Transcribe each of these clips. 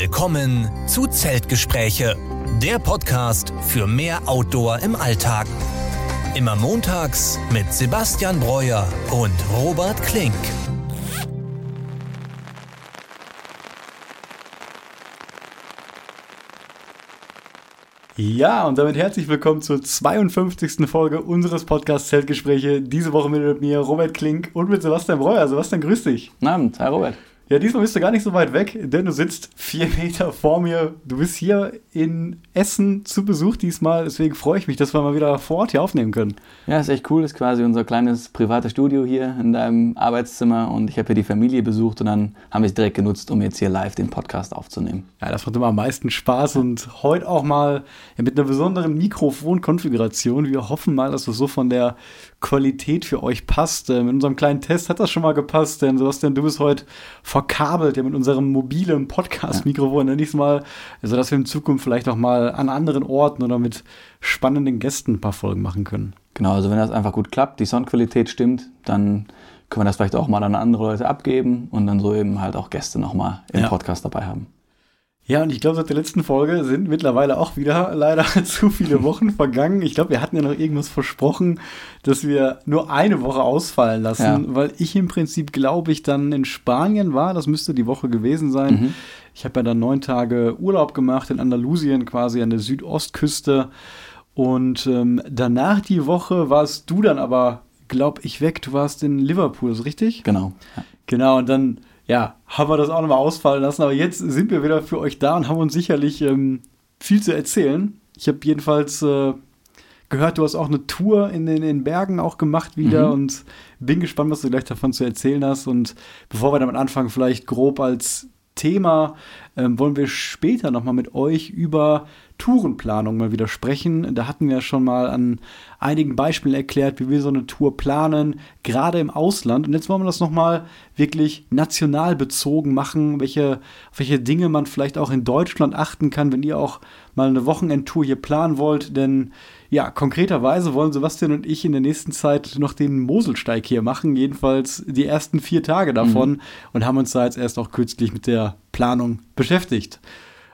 Willkommen zu Zeltgespräche, der Podcast für mehr Outdoor im Alltag. Immer montags mit Sebastian Breuer und Robert Klink. Ja, und damit herzlich willkommen zur 52. Folge unseres Podcasts Zeltgespräche. Diese Woche mit mir Robert Klink und mit Sebastian Breuer. Sebastian, grüß dich. Guten Abend, hi Robert. Ja, diesmal bist du gar nicht so weit weg, denn du sitzt vier Meter vor mir. Du bist hier in Essen zu Besuch diesmal. Deswegen freue ich mich, dass wir mal wieder vor Ort hier aufnehmen können. Ja, ist echt cool. Das ist quasi unser kleines privates Studio hier in deinem Arbeitszimmer. Und ich habe hier die Familie besucht und dann haben wir es direkt genutzt, um jetzt hier live den Podcast aufzunehmen. Ja, das macht immer am meisten Spaß. Und heute auch mal mit einer besonderen Mikrofonkonfiguration. Wir hoffen mal, dass es so von der Qualität für euch passt. Ähm, in unserem kleinen Test hat das schon mal gepasst, denn Sebastian, du bist heute verkabelt ja mit unserem mobilen Podcast-Mikrofon, nenne ich es mal, sodass wir in Zukunft vielleicht auch mal an anderen Orten oder mit spannenden Gästen ein paar Folgen machen können. Genau, also wenn das einfach gut klappt, die Soundqualität stimmt, dann können wir das vielleicht auch mal an andere Leute abgeben und dann so eben halt auch Gäste nochmal im ja. Podcast dabei haben. Ja, und ich glaube, seit der letzten Folge sind mittlerweile auch wieder leider zu viele Wochen vergangen. Ich glaube, wir hatten ja noch irgendwas versprochen, dass wir nur eine Woche ausfallen lassen, ja. weil ich im Prinzip, glaube ich, dann in Spanien war. Das müsste die Woche gewesen sein. Mhm. Ich habe ja dann neun Tage Urlaub gemacht in Andalusien, quasi an der Südostküste. Und ähm, danach die Woche warst du dann aber, glaube ich, weg. Du warst in Liverpool, ist richtig? Genau. Ja. Genau, und dann ja, haben wir das auch nochmal ausfallen lassen. Aber jetzt sind wir wieder für euch da und haben uns sicherlich ähm, viel zu erzählen. Ich habe jedenfalls äh, gehört, du hast auch eine Tour in den, in Bergen auch gemacht wieder mhm. und bin gespannt, was du gleich davon zu erzählen hast. Und bevor wir damit anfangen, vielleicht grob als Thema ähm, wollen wir später nochmal mit euch über Tourenplanung mal wieder sprechen. Da hatten wir schon mal an einigen Beispielen erklärt, wie wir so eine Tour planen, gerade im Ausland. Und jetzt wollen wir das nochmal wirklich national bezogen machen, welche, welche Dinge man vielleicht auch in Deutschland achten kann, wenn ihr auch mal eine Wochenendtour hier planen wollt. Denn ja, konkreterweise wollen Sebastian und ich in der nächsten Zeit noch den Moselsteig hier machen, jedenfalls die ersten vier Tage davon mhm. und haben uns da jetzt erst auch kürzlich mit der Planung beschäftigt.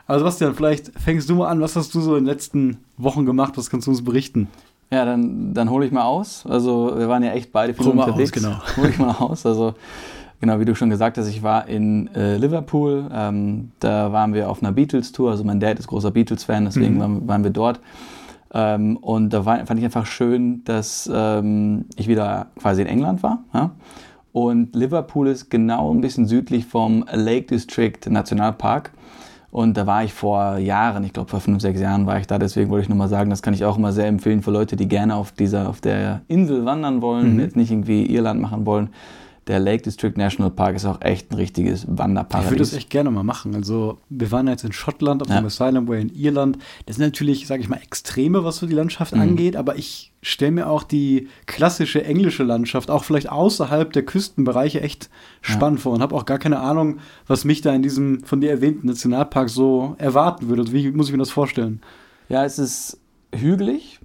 Also Sebastian, vielleicht fängst du mal an, was hast du so in den letzten Wochen gemacht, was kannst du uns berichten? Ja, dann, dann hole ich mal aus. Also wir waren ja echt beide viel Hol unterwegs. Aus, genau. Hol ich mal aus. Also genau, wie du schon gesagt hast, ich war in äh, Liverpool. Ähm, da waren wir auf einer Beatles-Tour. Also mein Dad ist großer Beatles-Fan, deswegen mhm. waren, waren, wir dort. Ähm, und da war, fand ich einfach schön, dass ähm, ich wieder quasi in England war. Ja? Und Liverpool ist genau ein bisschen südlich vom Lake District Nationalpark. Und da war ich vor Jahren, ich glaube vor fünf, sechs Jahren war ich da, deswegen wollte ich nur mal sagen, das kann ich auch immer sehr empfehlen für Leute, die gerne auf dieser, auf der Insel wandern wollen, mhm. jetzt nicht irgendwie Irland machen wollen der Lake District National Park ist auch echt ein richtiges Wanderparadies. Ich würde das echt gerne mal machen. Also, wir waren jetzt in Schottland, auf ja. dem Asylum Way in Irland. Das sind natürlich, sage ich mal, Extreme, was so die Landschaft mhm. angeht, aber ich stelle mir auch die klassische englische Landschaft, auch vielleicht außerhalb der Küstenbereiche, echt spannend ja. vor und habe auch gar keine Ahnung, was mich da in diesem von dir erwähnten Nationalpark so erwarten würde. Also, wie muss ich mir das vorstellen? Ja, es ist hügelig,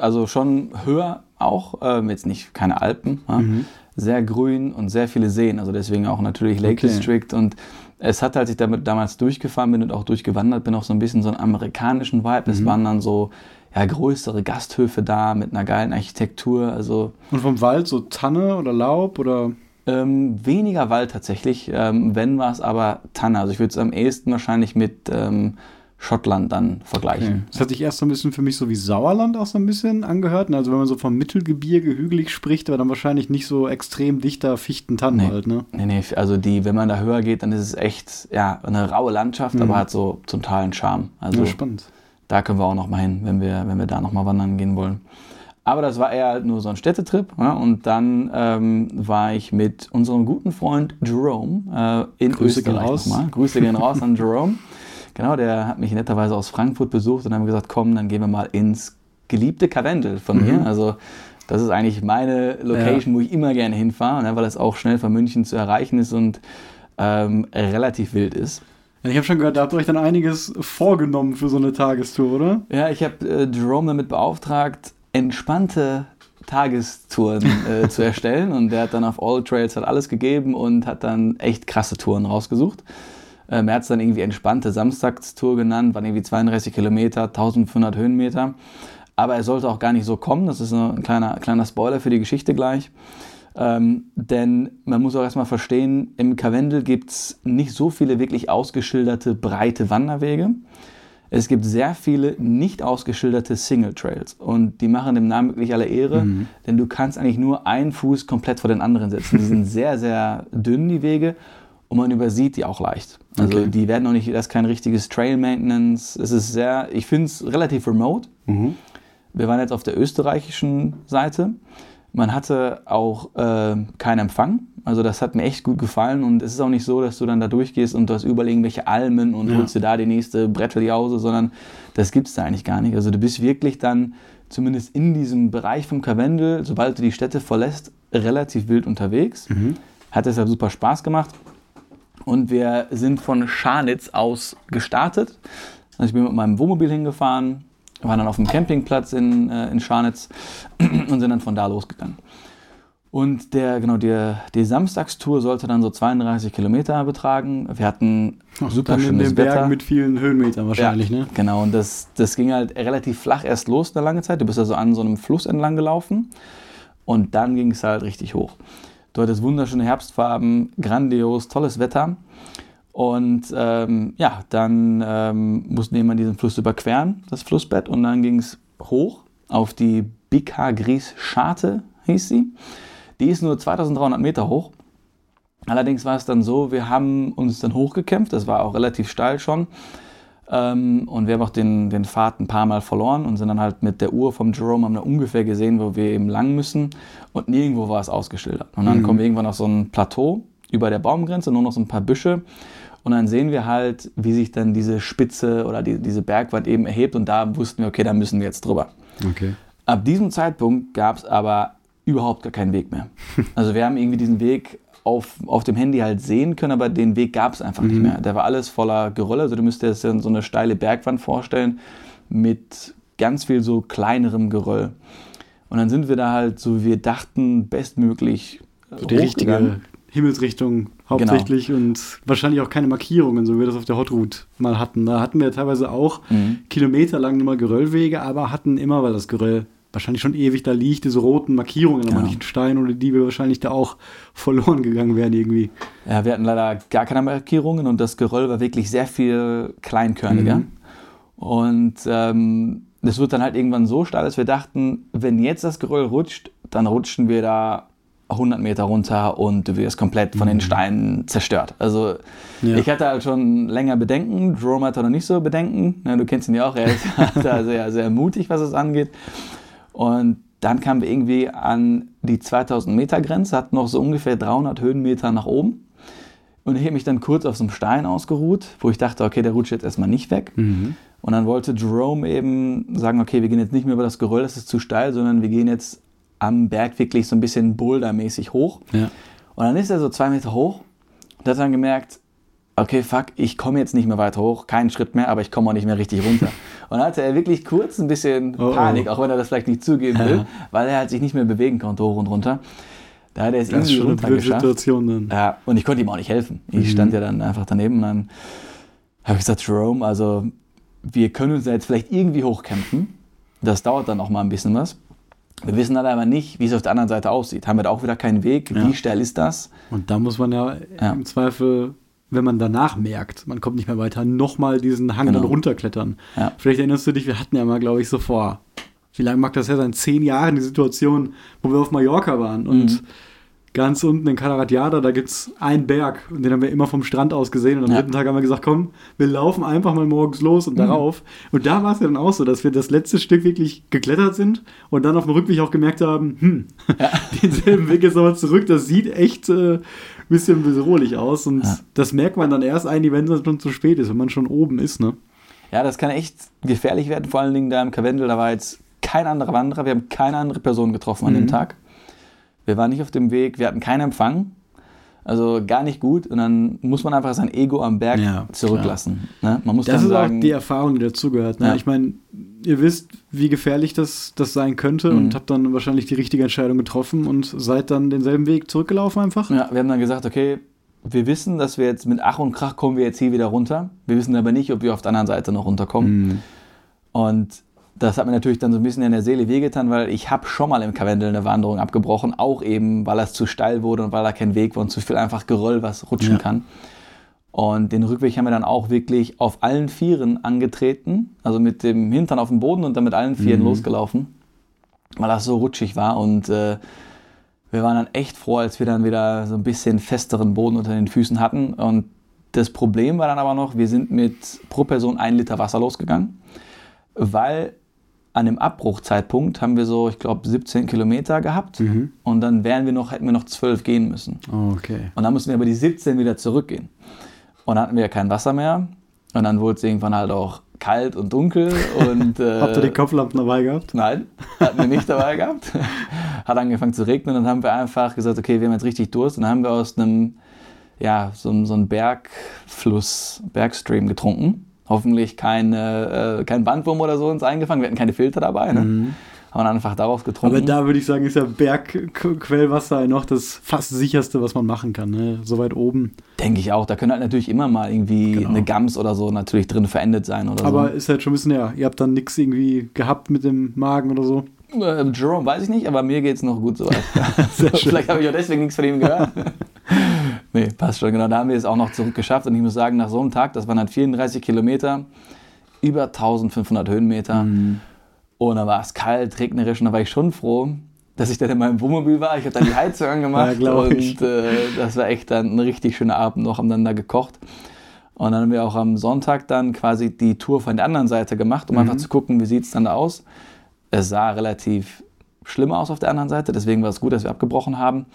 also schon höher auch, ähm, jetzt nicht keine Alpen, mhm sehr grün und sehr viele Seen. Also deswegen auch natürlich Lake okay. District. Und es hat, als ich damit damals durchgefahren bin und auch durchgewandert bin, auch so ein bisschen so einen amerikanischen Vibe. Mhm. Es waren dann so ja, größere Gasthöfe da mit einer geilen Architektur. Also und vom Wald so Tanne oder Laub oder? Ähm, weniger Wald tatsächlich. Ähm, wenn war es aber Tanne. Also ich würde es am ehesten wahrscheinlich mit ähm, Schottland dann vergleichen. Okay. Das hat sich erst so ein bisschen für mich so wie Sauerland auch so ein bisschen angehört. Also wenn man so vom Mittelgebirge hügelig spricht, war dann wahrscheinlich nicht so extrem dichter Fichten-Tannenwald, nee. ne? Nee, nee, also die, wenn man da höher geht, dann ist es echt, ja, eine raue Landschaft, mhm. aber hat so zum Teil einen Charme. Also ja, spannend. Da können wir auch noch mal hin, wenn wir, wenn wir da noch mal wandern gehen wollen. Aber das war eher nur so ein Städtetrip. Ja? Und dann ähm, war ich mit unserem guten Freund Jerome äh, in Grüße Österreich gehen raus. Nochmal. Grüße gehen raus an Jerome. Genau, der hat mich netterweise aus Frankfurt besucht und haben gesagt, komm, dann gehen wir mal ins geliebte Karwendel von mhm. mir. Also das ist eigentlich meine Location, ja. wo ich immer gerne hinfahre, ne, weil es auch schnell von München zu erreichen ist und ähm, relativ wild ist. Ja, ich habe schon gehört, da habt ihr euch dann einiges vorgenommen für so eine Tagestour, oder? Ja, ich habe äh, Jerome damit beauftragt, entspannte Tagestouren äh, zu erstellen und der hat dann auf All Trails hat alles gegeben und hat dann echt krasse Touren rausgesucht. Ähm, er hat es dann irgendwie entspannte Samstagstour genannt, waren irgendwie 32 Kilometer, 1500 Höhenmeter. Aber er sollte auch gar nicht so kommen. Das ist ein kleiner, kleiner Spoiler für die Geschichte gleich. Ähm, denn man muss auch erstmal verstehen, im Karwendel gibt es nicht so viele wirklich ausgeschilderte breite Wanderwege. Es gibt sehr viele nicht ausgeschilderte Single Trails und die machen dem Namen wirklich alle Ehre, mhm. denn du kannst eigentlich nur einen Fuß komplett vor den anderen setzen. Die sind sehr, sehr dünn, die Wege, und man übersieht die auch leicht. Also okay. die werden noch nicht, das ist kein richtiges Trail Maintenance. Es ist sehr, ich finde es relativ remote. Mhm. Wir waren jetzt auf der österreichischen Seite. Man hatte auch äh, keinen Empfang. Also das hat mir echt gut gefallen und es ist auch nicht so, dass du dann da durchgehst und du hast überall irgendwelche Almen und ja. holst dir da die nächste Bretteljause, sondern das gibt es da eigentlich gar nicht. Also du bist wirklich dann zumindest in diesem Bereich vom Karwendel, sobald du die Städte verlässt, relativ wild unterwegs. Mhm. Hat deshalb super Spaß gemacht. Und wir sind von Scharnitz aus gestartet. Also ich bin mit meinem Wohnmobil hingefahren, waren dann auf dem Campingplatz in, äh, in Scharnitz und sind dann von da losgegangen. Und der, genau, der, die Samstagstour sollte dann so 32 Kilometer betragen. Wir hatten Ach, super schönes in den Wetter. Bergen mit vielen Höhenmetern wahrscheinlich, ja, ne? Genau, und das, das ging halt relativ flach erst los eine lange Zeit. Du bist also an so einem Fluss entlang gelaufen und dann ging es halt richtig hoch. Du hattest wunderschöne Herbstfarben, grandios, tolles Wetter. Und ähm, ja, dann ähm, mussten wir diesen Fluss überqueren, das Flussbett, und dann ging es hoch auf die Bika Gries Scharte, hieß sie. Die ist nur 2300 Meter hoch. Allerdings war es dann so, wir haben uns dann hochgekämpft, das war auch relativ steil schon. Ähm, und wir haben auch den, den Pfad ein paar Mal verloren und sind dann halt mit der Uhr vom Jerome haben wir ungefähr gesehen, wo wir eben lang müssen. Und nirgendwo war es ausgeschildert. Und dann mhm. kommen wir irgendwann auf so ein Plateau über der Baumgrenze, nur noch so ein paar Büsche. Und dann sehen wir halt, wie sich dann diese Spitze oder die, diese Bergwand eben erhebt. Und da wussten wir, okay, da müssen wir jetzt drüber. Okay. Ab diesem Zeitpunkt gab es aber überhaupt gar keinen Weg mehr. Also wir haben irgendwie diesen Weg auf, auf dem Handy halt sehen können, aber den Weg gab es einfach mhm. nicht mehr. Der war alles voller Geröll. Also du müsstest dir so eine steile Bergwand vorstellen mit ganz viel so kleinerem Geröll. Und dann sind wir da halt, so wie wir dachten, bestmöglich so die richtige Himmelsrichtung hauptsächlich genau. und wahrscheinlich auch keine Markierungen, so wie wir das auf der Hotroute mal hatten. Da hatten wir teilweise auch mhm. kilometerlang immer Geröllwege, aber hatten immer, weil das Geröll wahrscheinlich schon ewig da liegt, diese roten Markierungen an manchen Steinen oder die wir wahrscheinlich da auch verloren gegangen wären irgendwie. Ja, wir hatten leider gar keine Markierungen und das Geröll war wirklich sehr viel kleinkörniger. Mhm. Und ähm, das wird dann halt irgendwann so steil, dass wir dachten, wenn jetzt das Geröll rutscht, dann rutschen wir da 100 Meter runter und du wirst komplett von den mhm. Steinen zerstört. Also ja. ich hatte halt schon länger Bedenken, Jerome hatte noch nicht so Bedenken. Ja, du kennst ihn ja auch, er ist da sehr, sehr mutig, was es angeht. Und dann kamen wir irgendwie an die 2000 Meter Grenze, hatten noch so ungefähr 300 Höhenmeter nach oben. Und ich habe mich dann kurz auf so einem Stein ausgeruht, wo ich dachte, okay, der rutscht jetzt erstmal nicht weg. Mhm. Und dann wollte Jerome eben sagen, okay, wir gehen jetzt nicht mehr über das Geröll, das ist zu steil, sondern wir gehen jetzt am Berg wirklich so ein bisschen bouldermäßig hoch. Ja. Und dann ist er so zwei Meter hoch und hat dann gemerkt, okay, fuck, ich komme jetzt nicht mehr weiter hoch, keinen Schritt mehr, aber ich komme auch nicht mehr richtig runter. Und dann hatte er wirklich kurz ein bisschen oh, oh. Panik, oh. auch wenn er das vielleicht nicht zugeben will, ja. weil er halt sich nicht mehr bewegen konnte hoch und runter. Da hat er es das irgendwie runtergeschafft. Situation dann. Ja, und ich konnte ihm auch nicht helfen. Ich mhm. stand ja dann einfach daneben und dann habe ich gesagt, Jerome, also wir können uns jetzt vielleicht irgendwie hochkämpfen. Das dauert dann auch mal ein bisschen was. Wir wissen dann aber nicht, wie es auf der anderen Seite aussieht. Haben wir da auch wieder keinen Weg? Ja. Wie steil ist das? Und da muss man ja, ja. im Zweifel wenn man danach merkt, man kommt nicht mehr weiter, nochmal diesen Hang genau. dann runterklettern. Ja. Vielleicht erinnerst du dich, wir hatten ja mal, glaube ich, so vor, wie lange mag das her sein? Zehn Jahren die Situation, wo wir auf Mallorca waren und mhm. ganz unten in Calaratiada, da gibt es einen Berg und den haben wir immer vom Strand aus gesehen und am ja. dritten Tag haben wir gesagt, komm, wir laufen einfach mal morgens los und mhm. darauf. Und da war es ja dann auch so, dass wir das letzte Stück wirklich geklettert sind und dann auf dem Rückweg auch gemerkt haben, hm, ja. denselben Weg jetzt nochmal zurück, das sieht echt... Äh, bisschen bedrohlich aus. Und ja. das merkt man dann erst ein, wenn es schon zu spät ist, wenn man schon oben ist, ne? Ja, das kann echt gefährlich werden, vor allen Dingen da im Karwendel. Da war jetzt kein anderer Wanderer, wir haben keine andere Person getroffen an mhm. dem Tag. Wir waren nicht auf dem Weg, wir hatten keinen Empfang. Also gar nicht gut. Und dann muss man einfach sein Ego am Berg ja, zurücklassen. Ne? Man muss das ist sagen, auch die Erfahrung, die dazugehört. Ne? Ja. Ich meine, ihr wisst, wie gefährlich das, das sein könnte mhm. und habt dann wahrscheinlich die richtige Entscheidung getroffen und seid dann denselben Weg zurückgelaufen einfach. Ja, wir haben dann gesagt, okay, wir wissen, dass wir jetzt mit Ach und Krach kommen wir jetzt hier wieder runter. Wir wissen aber nicht, ob wir auf der anderen Seite noch runterkommen. Mhm. Und das hat mir natürlich dann so ein bisschen in der Seele wehgetan, weil ich habe schon mal im Karwendel eine Wanderung abgebrochen, auch eben, weil es zu steil wurde und weil da kein Weg war und zu viel einfach Geröll, was rutschen Ja. kann. Und den Rückweg haben wir dann auch wirklich auf allen Vieren angetreten, also mit dem Hintern auf dem Boden und dann mit allen Vieren Mhm. losgelaufen, weil das so rutschig war. Und äh, wir waren dann echt froh, als wir dann wieder so ein bisschen festeren Boden unter den Füßen hatten. Und das Problem war dann aber noch, wir sind mit pro Person ein Liter Wasser losgegangen, weil an dem Abbruchzeitpunkt haben wir so, ich glaube, 17 Kilometer gehabt Mhm. und dann wären wir noch, hätten wir noch 12 gehen müssen. Okay. Und dann mussten wir aber die 17 wieder zurückgehen. Und dann hatten wir ja kein Wasser mehr. Und dann wurde es irgendwann halt auch kalt und dunkel. Und, äh, Habt ihr die Kopflampen dabei gehabt? Nein, hatten wir nicht dabei gehabt. Hat angefangen zu regnen und dann haben wir einfach gesagt, okay, wir haben jetzt richtig Durst. Und dann haben wir aus einem, ja, so, einem- so einem Bergfluss, Bergstream getrunken. Hoffentlich keine, äh, kein Bandwurm oder so uns eingefangen. Wir hatten keine Filter dabei. Ne? Haben dann einfach daraus getrunken. Aber da würde ich sagen, ist ja Bergquellwasser noch das fast sicherste, was man machen kann. Ne? So weit oben. Denke ich auch. Da können halt natürlich immer mal irgendwie Genau. eine Gams oder so natürlich drin verendet sein oder Aber so. ist halt schon ein bisschen her. Ihr habt dann nichts irgendwie gehabt mit dem Magen oder so. Äh, Jerome weiß ich nicht, aber mir geht es noch gut soweit. Vielleicht habe ich auch deswegen nichts von ihm gehört. nee, passt schon, genau. Da haben wir es auch noch zurückgeschafft. Und ich muss sagen, nach so einem Tag, das waren halt 34 Kilometer, über 1500 Höhenmeter. Mhm. Und da war es kalt, regnerisch. Und da war ich schon froh, dass ich dann in meinem Wohnmobil war. Ich habe dann die Heizung angemacht. Ja, und äh, das war echt dann ein richtig schöner Abend noch. Haben dann da gekocht. Und dann haben wir auch am Sonntag dann quasi die Tour von der anderen Seite gemacht, um Mhm. einfach zu gucken, wie sieht es dann da aus. Es sah relativ schlimm aus auf der anderen Seite, deswegen war es gut, dass wir abgebrochen haben.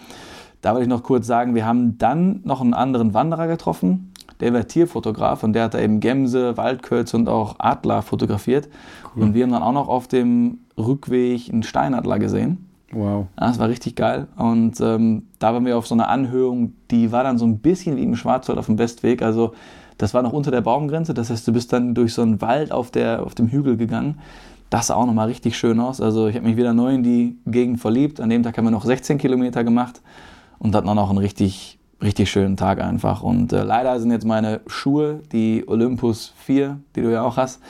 Da will ich noch kurz sagen, wir haben dann noch einen anderen Wanderer getroffen. Der war Tierfotograf und der hat da eben Gämse, Waldkölze und auch Adler fotografiert. Und wir haben dann auch noch auf dem Rückweg einen Steinadler gesehen. Wow. Ja, das war richtig geil. Und ähm, da waren wir auf so einer Anhöhung, die war dann so ein bisschen wie im Schwarzwald auf dem Westweg. Also das war noch unter der Baumgrenze. Das heißt, du bist dann durch so einen Wald auf, der, auf dem Hügel gegangen. Das sah auch nochmal richtig schön aus. Also ich habe mich wieder neu in die Gegend verliebt. An dem Tag haben wir noch 16 Kilometer gemacht und hatten auch noch einen richtig, richtig schönen Tag einfach. Und äh, leider sind jetzt meine Schuhe, die Olympus 4, die du ja auch hast,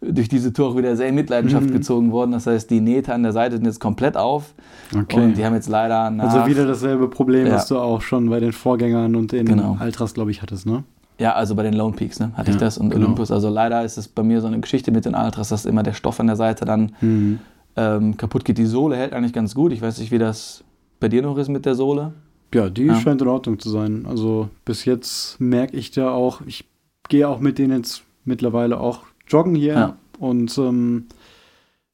durch diese Tour auch wieder sehr in Mitleidenschaft Mhm. gezogen worden. Das heißt, die Nähte an der Seite sind jetzt komplett auf. Okay. Und die haben jetzt leider nach, also wieder dasselbe Problem, Ja. was du auch schon bei den Vorgängern und den Genau. Altras, glaube ich, hattest, ne? ja, also bei den Lone Peaks ne, hatte ich Ja, das und genau. Olympus. Also leider ist es bei mir so eine Geschichte mit den Altras, dass immer der Stoff an der Seite dann Mhm. ähm, kaputt geht. Die Sohle hält eigentlich ganz gut. Ich weiß nicht, wie das bei dir noch ist mit der Sohle. Ja, die Ja. scheint in Ordnung zu sein. Also bis jetzt merke ich da auch, ich gehe auch mit denen jetzt mittlerweile auch joggen hier Ja. und ähm,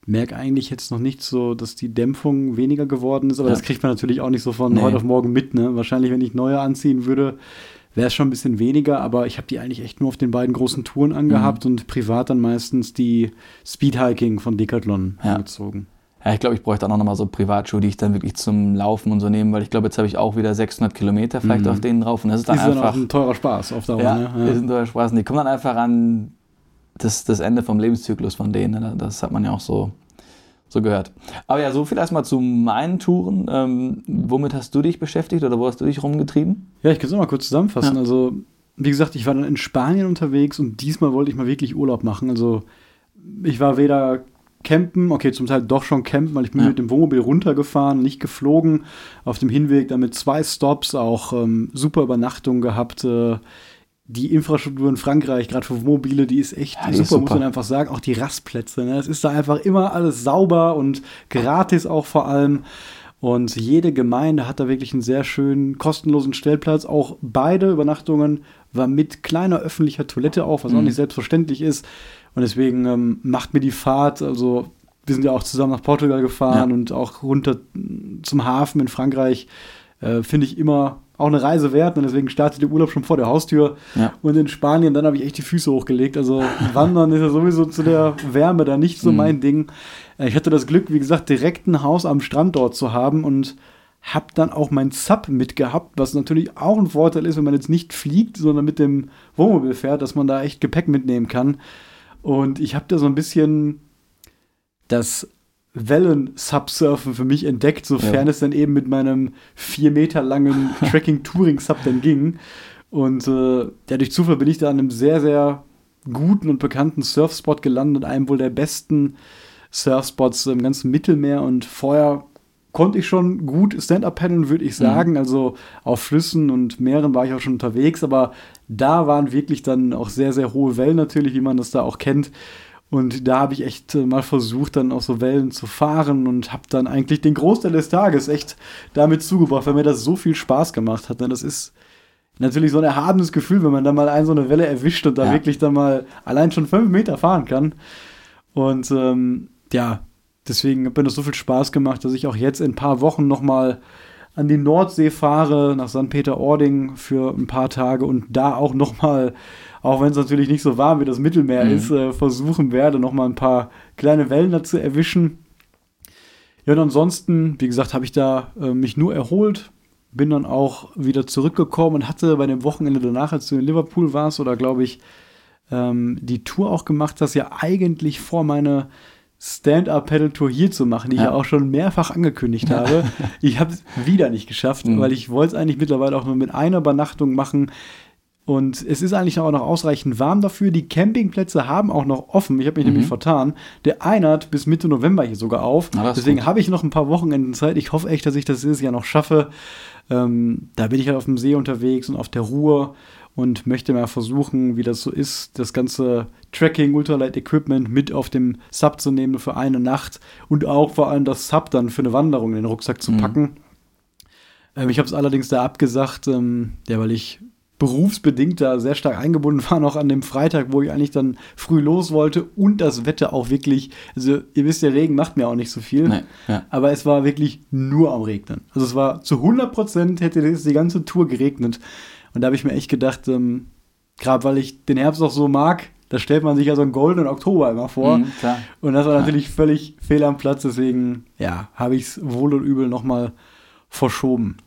merke eigentlich jetzt noch nicht so, dass die Dämpfung weniger geworden ist, aber Ja. das kriegt man natürlich auch nicht so von Nee. heute auf morgen mit. Ne? Wahrscheinlich, wenn ich neue anziehen würde, wäre es schon ein bisschen weniger, aber ich habe die eigentlich echt nur auf den beiden großen Touren Mhm. angehabt und privat dann meistens die Speedhiking von Decathlon Ja. angezogen. Ja, ich glaube, ich bräuchte auch noch mal so Privatschuhe, die ich dann wirklich zum Laufen und so nehme, weil ich glaube, jetzt habe ich auch wieder 600 Kilometer vielleicht Mhm. auf denen drauf und das ist dann ist dann auch einfach ein teurer Spaß auf Dauer. ja, ne? ist ein teurer Spaß. Und die kommen dann einfach an das, das Ende vom Lebenszyklus von denen. Ne? Das hat man ja auch so, so gehört. Aber ja, so viel erstmal zu meinen Touren. Ähm, womit hast du dich beschäftigt oder wo hast du dich rumgetrieben? Ja, ich kann es auch mal kurz zusammenfassen. Ja. Also, wie gesagt, ich war dann in Spanien unterwegs und diesmal wollte ich mal wirklich Urlaub machen. Also, ich war weder campen, okay, zum Teil doch schon campen, weil ich bin Ja. mit dem Wohnmobil runtergefahren, nicht geflogen. Auf dem Hinweg dann mit zwei Stops auch ähm, super Übernachtung gehabt. Äh, die Infrastruktur in Frankreich, gerade für Wohnmobile, die ist echt Ja, die super, ist super. muss man einfach sagen. Auch die Rastplätze, ne? es ist da einfach immer alles sauber und gratis auch vor allem. Und jede Gemeinde hat da wirklich einen sehr schönen, kostenlosen Stellplatz. Auch beide Übernachtungen war mit kleiner öffentlicher Toilette auf, was auch Mhm. nicht selbstverständlich ist. Und deswegen ähm, macht mir die Fahrt, also wir sind ja auch zusammen nach Portugal gefahren Ja. und auch runter zum Hafen in Frankreich, äh, finde ich immer auch eine Reise wert. Und deswegen startet der Urlaub schon vor der Haustür. Ja. Und in Spanien, dann habe ich echt die Füße hochgelegt. Also Wandern ist ja sowieso zu der Wärme da nicht so Mhm. mein Ding. Äh, Ich hatte das Glück, wie gesagt, direkt ein Haus am Strand dort zu haben und habe dann auch mein Sub mitgehabt, was natürlich auch ein Vorteil ist, wenn man jetzt nicht fliegt, sondern mit dem Wohnmobil fährt, dass man da echt Gepäck mitnehmen kann. Und ich habe da so ein bisschen das Wellen-Subsurfen für mich entdeckt, sofern ja. es dann eben mit meinem vier Meter langen Tracking-Touring-Sub dann ging. Und äh, ja, durch Zufall bin ich da an einem sehr, sehr guten und bekannten Surfspot gelandet, einem wohl der besten Surfspots im ganzen Mittelmeer. Und vorher konnte ich schon gut Stand-Up paddeln, würde ich mhm. sagen. Mhm. Also auf Flüssen und Meeren war ich auch schon unterwegs, aber da waren wirklich dann auch sehr, sehr hohe Wellen natürlich, wie man das da auch kennt. Und da habe ich echt äh, mal versucht, dann auch so Wellen zu fahren und habe dann eigentlich den Großteil des Tages echt damit zugebracht, weil mir das so viel Spaß gemacht hat. Ne? Das ist natürlich so ein erhabenes Gefühl, wenn man da mal ein so eine Welle erwischt und da ja. wirklich dann mal allein schon fünf Meter fahren kann. Und ähm, ja, deswegen hat mir das so viel Spaß gemacht, dass ich auch jetzt in ein paar Wochen noch mal an die Nordsee fahre, nach St. Peter-Ording für ein paar Tage und da auch noch mal, auch wenn es natürlich nicht so warm wie das Mittelmeer mhm. ist, äh, versuchen werde, noch mal ein paar kleine Wellen dazu erwischen. Ja, und ansonsten, wie gesagt, habe ich da äh, mich nur erholt, bin dann auch wieder zurückgekommen und hatte bei dem Wochenende danach, als du in Liverpool warst, oder glaube ich, ähm, die Tour auch gemacht hast, ja eigentlich vor, meine Stand-Up-Pedal-Tour hier zu machen, die ja. ich ja auch schon mehrfach angekündigt habe. Ich habe es wieder nicht geschafft, mhm. weil ich wollte es eigentlich mittlerweile auch nur mit einer Übernachtung machen. Und es ist eigentlich auch noch ausreichend warm dafür. Die Campingplätze haben auch noch offen. Ich habe mich mhm. nämlich vertan. Der eine hat bis Mitte November hier sogar auf. Na, Deswegen habe ich noch ein paar Wochenenden Zeit. Ich hoffe echt, dass ich das dieses Jahr noch schaffe. Ähm, da bin ich halt auf dem See unterwegs und auf der Ruhr und möchte mal versuchen, wie das so ist, das ganze Tracking, Ultralight Equipment mit auf dem Sub zu nehmen für eine Nacht und auch vor allem das Sub dann für eine Wanderung in den Rucksack zu mhm. packen. Mhm. Ähm, ich habe es allerdings da abgesagt, ähm, ja, weil ich berufsbedingt da sehr stark eingebunden war, noch an dem Freitag, wo ich eigentlich dann früh los wollte und das Wetter auch wirklich, also ihr wisst, der Regen macht mir auch nicht so viel, nee, ja. aber es war wirklich nur am Regnen. Also es war zu 100 Prozent hätte es die ganze Tour geregnet und da habe ich mir echt gedacht, ähm, gerade weil ich den Herbst auch so mag, da stellt man sich ja so einen goldenen Oktober immer vor. Mhm, und das war natürlich völlig fehl am Platz, deswegen ja, habe ich es wohl und übel nochmal verschoben.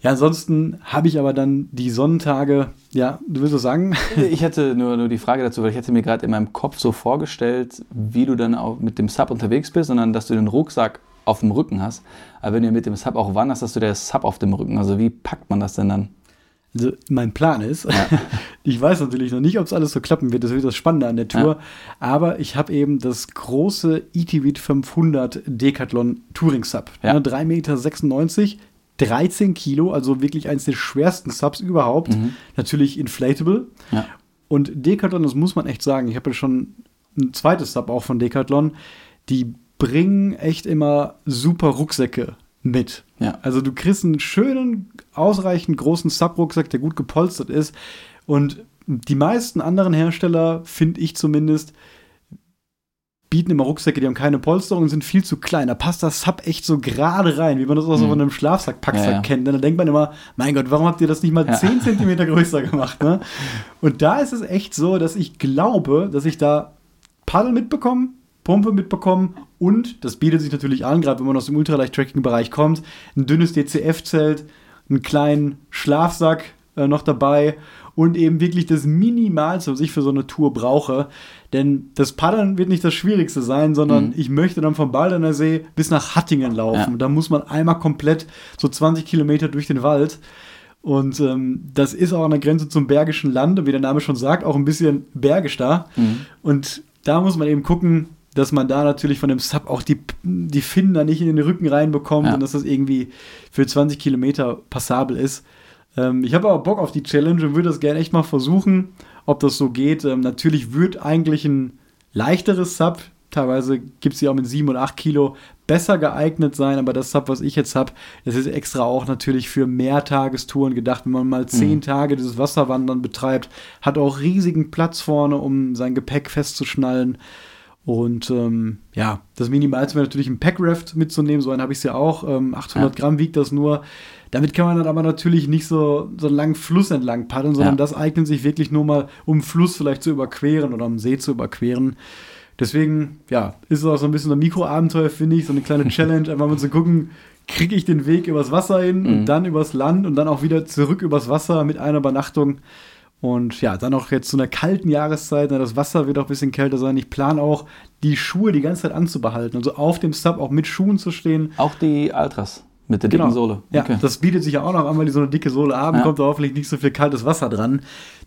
Ja, ansonsten habe ich aber dann die Sonnentage, ja, du willst was sagen? Ich hätte nur, nur die Frage dazu, weil ich hätte mir gerade in meinem Kopf so vorgestellt, wie du dann auch mit dem Sub unterwegs bist, sondern dass du den Rucksack auf dem Rücken hast. Aber wenn du mit dem Sub auch wanderst, hast du der Sub auf dem Rücken. Also wie packt man das denn dann? Also mein Plan ist, ja. ich weiß natürlich noch nicht, ob es alles so klappen wird, das wird das Spannende an der Tour, ja. aber ich habe eben das große ETV 500 Decathlon Touring Sub. Ja. 3,96 Meter, 13 Kilo, also wirklich eines der schwersten Subs überhaupt. Mhm. Natürlich inflatable. Ja. Und Decathlon, das muss man echt sagen, ich habe ja schon ein zweites Sub auch von Decathlon, die bringen echt immer super Rucksäcke mit. Ja. Also du kriegst einen schönen, ausreichend großen Sub-Rucksack, der gut gepolstert ist. Und die meisten anderen Hersteller, finde ich zumindest, bieten immer Rucksäcke, die haben keine Polsterung und sind viel zu klein. Da passt das Sub echt so gerade rein, wie man das auch so mhm. von einem Schlafsack-Packsack ja, ja. kennt. Dann denkt man immer, mein Gott, warum habt ihr das nicht mal ja. 10 cm größer gemacht? Ne? Und da ist es echt so, dass ich glaube, dass ich da Paddel mitbekomme, Pumpe mitbekomme und, das bietet sich natürlich an, gerade wenn man aus dem Ultraleicht-Tracking-Bereich kommt, ein dünnes DCF-Zelt, einen kleinen Schlafsack äh, noch dabei und eben wirklich das Minimalste, was ich für so eine Tour brauche. Denn das Paddeln wird nicht das Schwierigste sein, sondern mhm. ich möchte dann vom Baldener See bis nach Hattingen laufen. Ja. Da muss man einmal komplett so 20 Kilometer durch den Wald. Und ähm, das ist auch an der Grenze zum Bergischen Land, und wie der Name schon sagt, auch ein bisschen bergisch da. Mhm. Und da muss man eben gucken, dass man da natürlich von dem Sub auch die, die Finnen da nicht in den Rücken reinbekommt ja. und dass das irgendwie für 20 Kilometer passabel ist. Ähm, ich habe aber Bock auf die Challenge und würde das gerne echt mal versuchen, ob das so geht. Ähm, natürlich wird eigentlich ein leichteres Sub, teilweise gibt es sie auch mit 7 und 8 Kilo, besser geeignet sein, aber das Sub, was ich jetzt habe, das ist extra auch natürlich für Mehrtagestouren gedacht. Wenn man mal 10 mhm. Tage dieses Wasserwandern betreibt, hat auch riesigen Platz vorne, um sein Gepäck festzuschnallen. Und ähm, ja, das Minimalste wäre natürlich ein Packraft mitzunehmen. So einen habe ich es ja auch. Ähm, 800 ja. Gramm wiegt das nur. Damit kann man dann aber natürlich nicht so, so einen langen Fluss entlang paddeln, sondern ja. das eignet sich wirklich nur mal, um Fluss vielleicht zu überqueren oder um See zu überqueren. Deswegen, ja, ist es auch so ein bisschen ein Mikroabenteuer, finde ich, so eine kleine Challenge, einfach mal zu gucken, kriege ich den Weg übers Wasser hin mhm. und dann übers Land und dann auch wieder zurück übers Wasser mit einer Übernachtung. Und ja, dann auch jetzt zu einer kalten Jahreszeit, das Wasser wird auch ein bisschen kälter sein. Ich plane auch, die Schuhe die ganze Zeit anzubehalten. Also auf dem Sub auch mit Schuhen zu stehen. Auch die Altras mit der dicken Genau. Sohle. Ja, das bietet sich ja auch noch an, weil die so eine dicke Sohle haben, Ja. kommt da hoffentlich nicht so viel kaltes Wasser dran.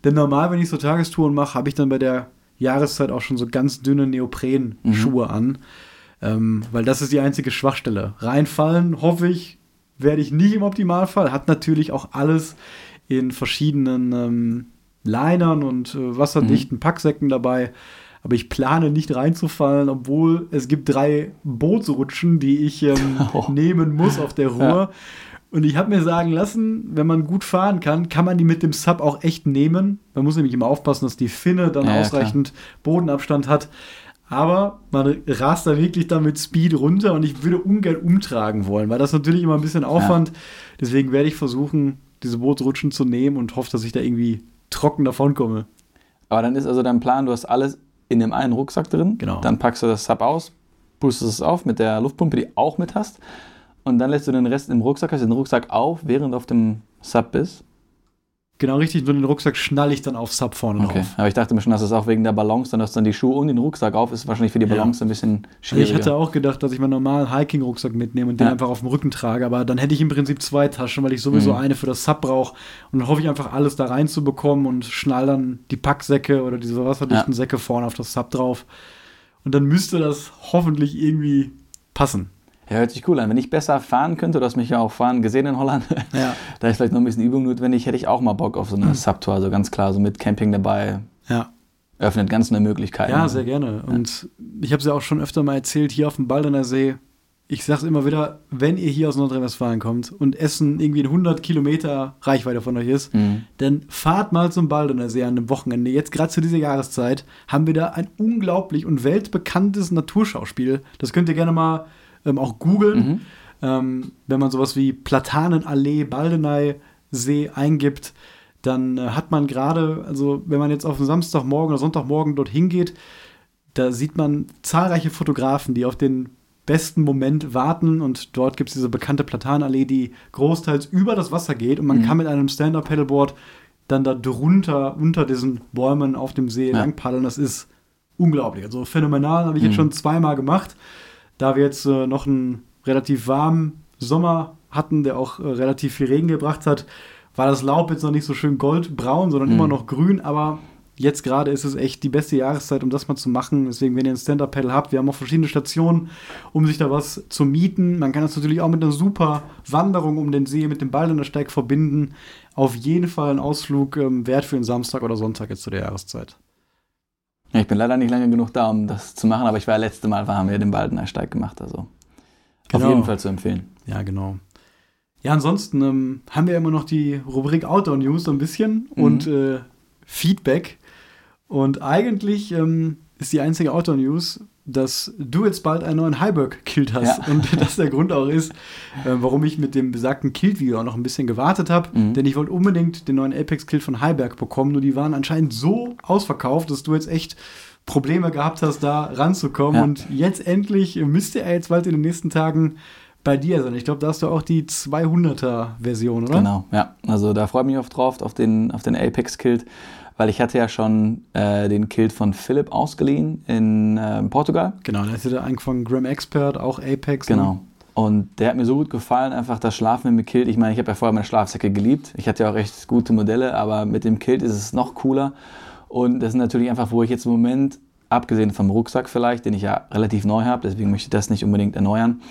Denn normal, wenn ich so Tagestouren mache, habe ich dann bei der Jahreszeit auch schon so ganz dünne Neopren-Schuhe an. Ähm, weil das ist die einzige Schwachstelle. Reinfallen, hoffe ich, werde ich nicht im Optimalfall. Hat natürlich auch alles in verschiedenen ähm, Linern und äh, wasserdichten Packsäcken dabei. Aber ich plane nicht reinzufallen, obwohl es gibt drei Bootsrutschen, die ich ähm, Oh. nehmen muss auf der Ruhr. Und ich habe mir sagen lassen, wenn man gut fahren kann, kann man die mit dem Sub auch echt nehmen. Man muss nämlich immer aufpassen, dass die Finne dann Ja, ja, ausreichend Bodenabstand hat. Aber man rast da wirklich dann mit Speed runter und ich würde ungern umtragen wollen, weil das natürlich immer ein bisschen Aufwand. Deswegen werde ich versuchen, diese Bootsrutschen zu nehmen und hoffe, dass ich da irgendwie trocken davonkomme. Aber dann ist also dein Plan, du hast alles in dem einen Rucksack drin. Genau. Dann packst du das Sub aus, pustest es auf mit der Luftpumpe, die auch mit hast. Und dann lässt du den Rest im Rucksack, hast den Rucksack auf, während du auf dem Sub bist. Genau richtig, nur den Rucksack schnalle ich dann auf Sub vorne Okay. drauf. Aber ich dachte mir schon, dass es auch wegen der Balance, dann du dann die Schuhe und den Rucksack auf, ist wahrscheinlich für die Ja. Balance ein bisschen Also schwieriger. ich hatte auch gedacht, dass ich meinen normalen Hiking-Rucksack mitnehme und den Ja. einfach auf dem Rücken trage, aber dann hätte ich im Prinzip zwei Taschen, weil ich sowieso Mhm. eine für das Sub brauche. Und dann hoffe ich einfach, alles da reinzubekommen und schnall dann die Packsäcke oder diese wasserdichten Ja. Säcke vorne auf das Sub drauf. Und dann müsste das hoffentlich irgendwie passen. Ja, hört sich cool an. Wenn ich besser fahren könnte, du hast mich ja auch fahren gesehen in Holland, Ja. da ist vielleicht noch ein bisschen Übung notwendig, hätte ich auch mal Bock auf so eine Subtour, also ganz klar, so mit Camping dabei, Ja. öffnet ganz neue Möglichkeiten. Ja, sehr gerne. Und ich habe es ja auch schon öfter mal erzählt, hier auf dem Baldener See. Ich sage es immer wieder, wenn ihr hier aus Nordrhein-Westfalen kommt und Essen irgendwie in 100 Kilometer Reichweite von euch ist, Mhm. dann fahrt mal zum Baldener See an einem Wochenende. Jetzt gerade zu dieser Jahreszeit haben wir da ein unglaublich und weltbekanntes Naturschauspiel. Das könnt ihr gerne mal ähm, auch googeln. Mhm. Ähm, wenn man sowas wie Platanenallee, Baldeney See eingibt, dann äh, hat man gerade, also wenn man jetzt auf einen Samstagmorgen oder Sonntagmorgen dorthin geht, da sieht man zahlreiche Fotografen, die auf den besten Moment warten und dort gibt es diese bekannte Platanenallee, die großteils über das Wasser geht und man Mhm. kann mit einem Stand-Up-Paddleboard dann da drunter, unter diesen Bäumen auf dem See Ja. lang paddeln. Das ist unglaublich. Also phänomenal, habe ich jetzt Mhm. schon zweimal gemacht. Da wir jetzt äh, noch einen relativ warmen Sommer hatten, der auch äh, relativ viel Regen gebracht hat, war das Laub jetzt noch nicht so schön goldbraun, sondern Mhm. immer noch grün, aber jetzt gerade ist es echt die beste Jahreszeit, um das mal zu machen. Deswegen, wenn ihr ein Stand-Up-Pedal habt, wir haben auch verschiedene Stationen, um sich da was zu mieten. Man kann das natürlich auch mit einer super Wanderung um den See mit dem Baldener Steig verbinden. Auf jeden Fall ein Ausflug ähm, wert für einen Samstag oder Sonntag jetzt zu der Jahreszeit. Ja, ich bin leider nicht lange genug da, um das zu machen, aber ich war letzte Mal, haben wir den Baldener Steig gemacht, also Genau. auf jeden Fall zu empfehlen. Ja, genau. Ja, ansonsten ähm, haben wir immer noch die Rubrik Outdoor News so ein bisschen Mhm. und äh, Feedback. Und eigentlich ähm, ist die einzige Outdoor News, dass du jetzt bald einen neuen Heiberg-Kilt hast. Ja. Und das der Grund auch ist, äh, warum ich mit dem besagten Kilt-Video auch noch ein bisschen gewartet habe. Mhm. Denn ich wollte unbedingt den neuen Apex-Kilt von Heiberg bekommen. Nur die waren anscheinend so ausverkauft, dass du jetzt echt Probleme gehabt hast, da ranzukommen. Ja. Und jetzt endlich müsste er jetzt bald in den nächsten Tagen bei dir sein. Ich glaube, da hast du auch die 200er-Version, oder? Genau, ja. Also da freue ich mich oft drauf, auf den, auf den Apex-Kilt, weil ich hatte ja schon äh, den Kilt von Philipp ausgeliehen in äh, Portugal. Genau, da ist eigentlich von Gram Expert, auch Apex. ne? Genau. Und der hat mir so gut gefallen, einfach das Schlafen mit dem Kilt. Ich meine, ich habe ja vorher meine Schlafsäcke geliebt. Ich hatte ja auch echt gute Modelle, aber mit dem Kilt ist es noch cooler. Und das ist natürlich einfach, wo ich jetzt im Moment, abgesehen vom Rucksack vielleicht, den ich ja relativ neu habe, deswegen möchte ich das nicht unbedingt erneuern,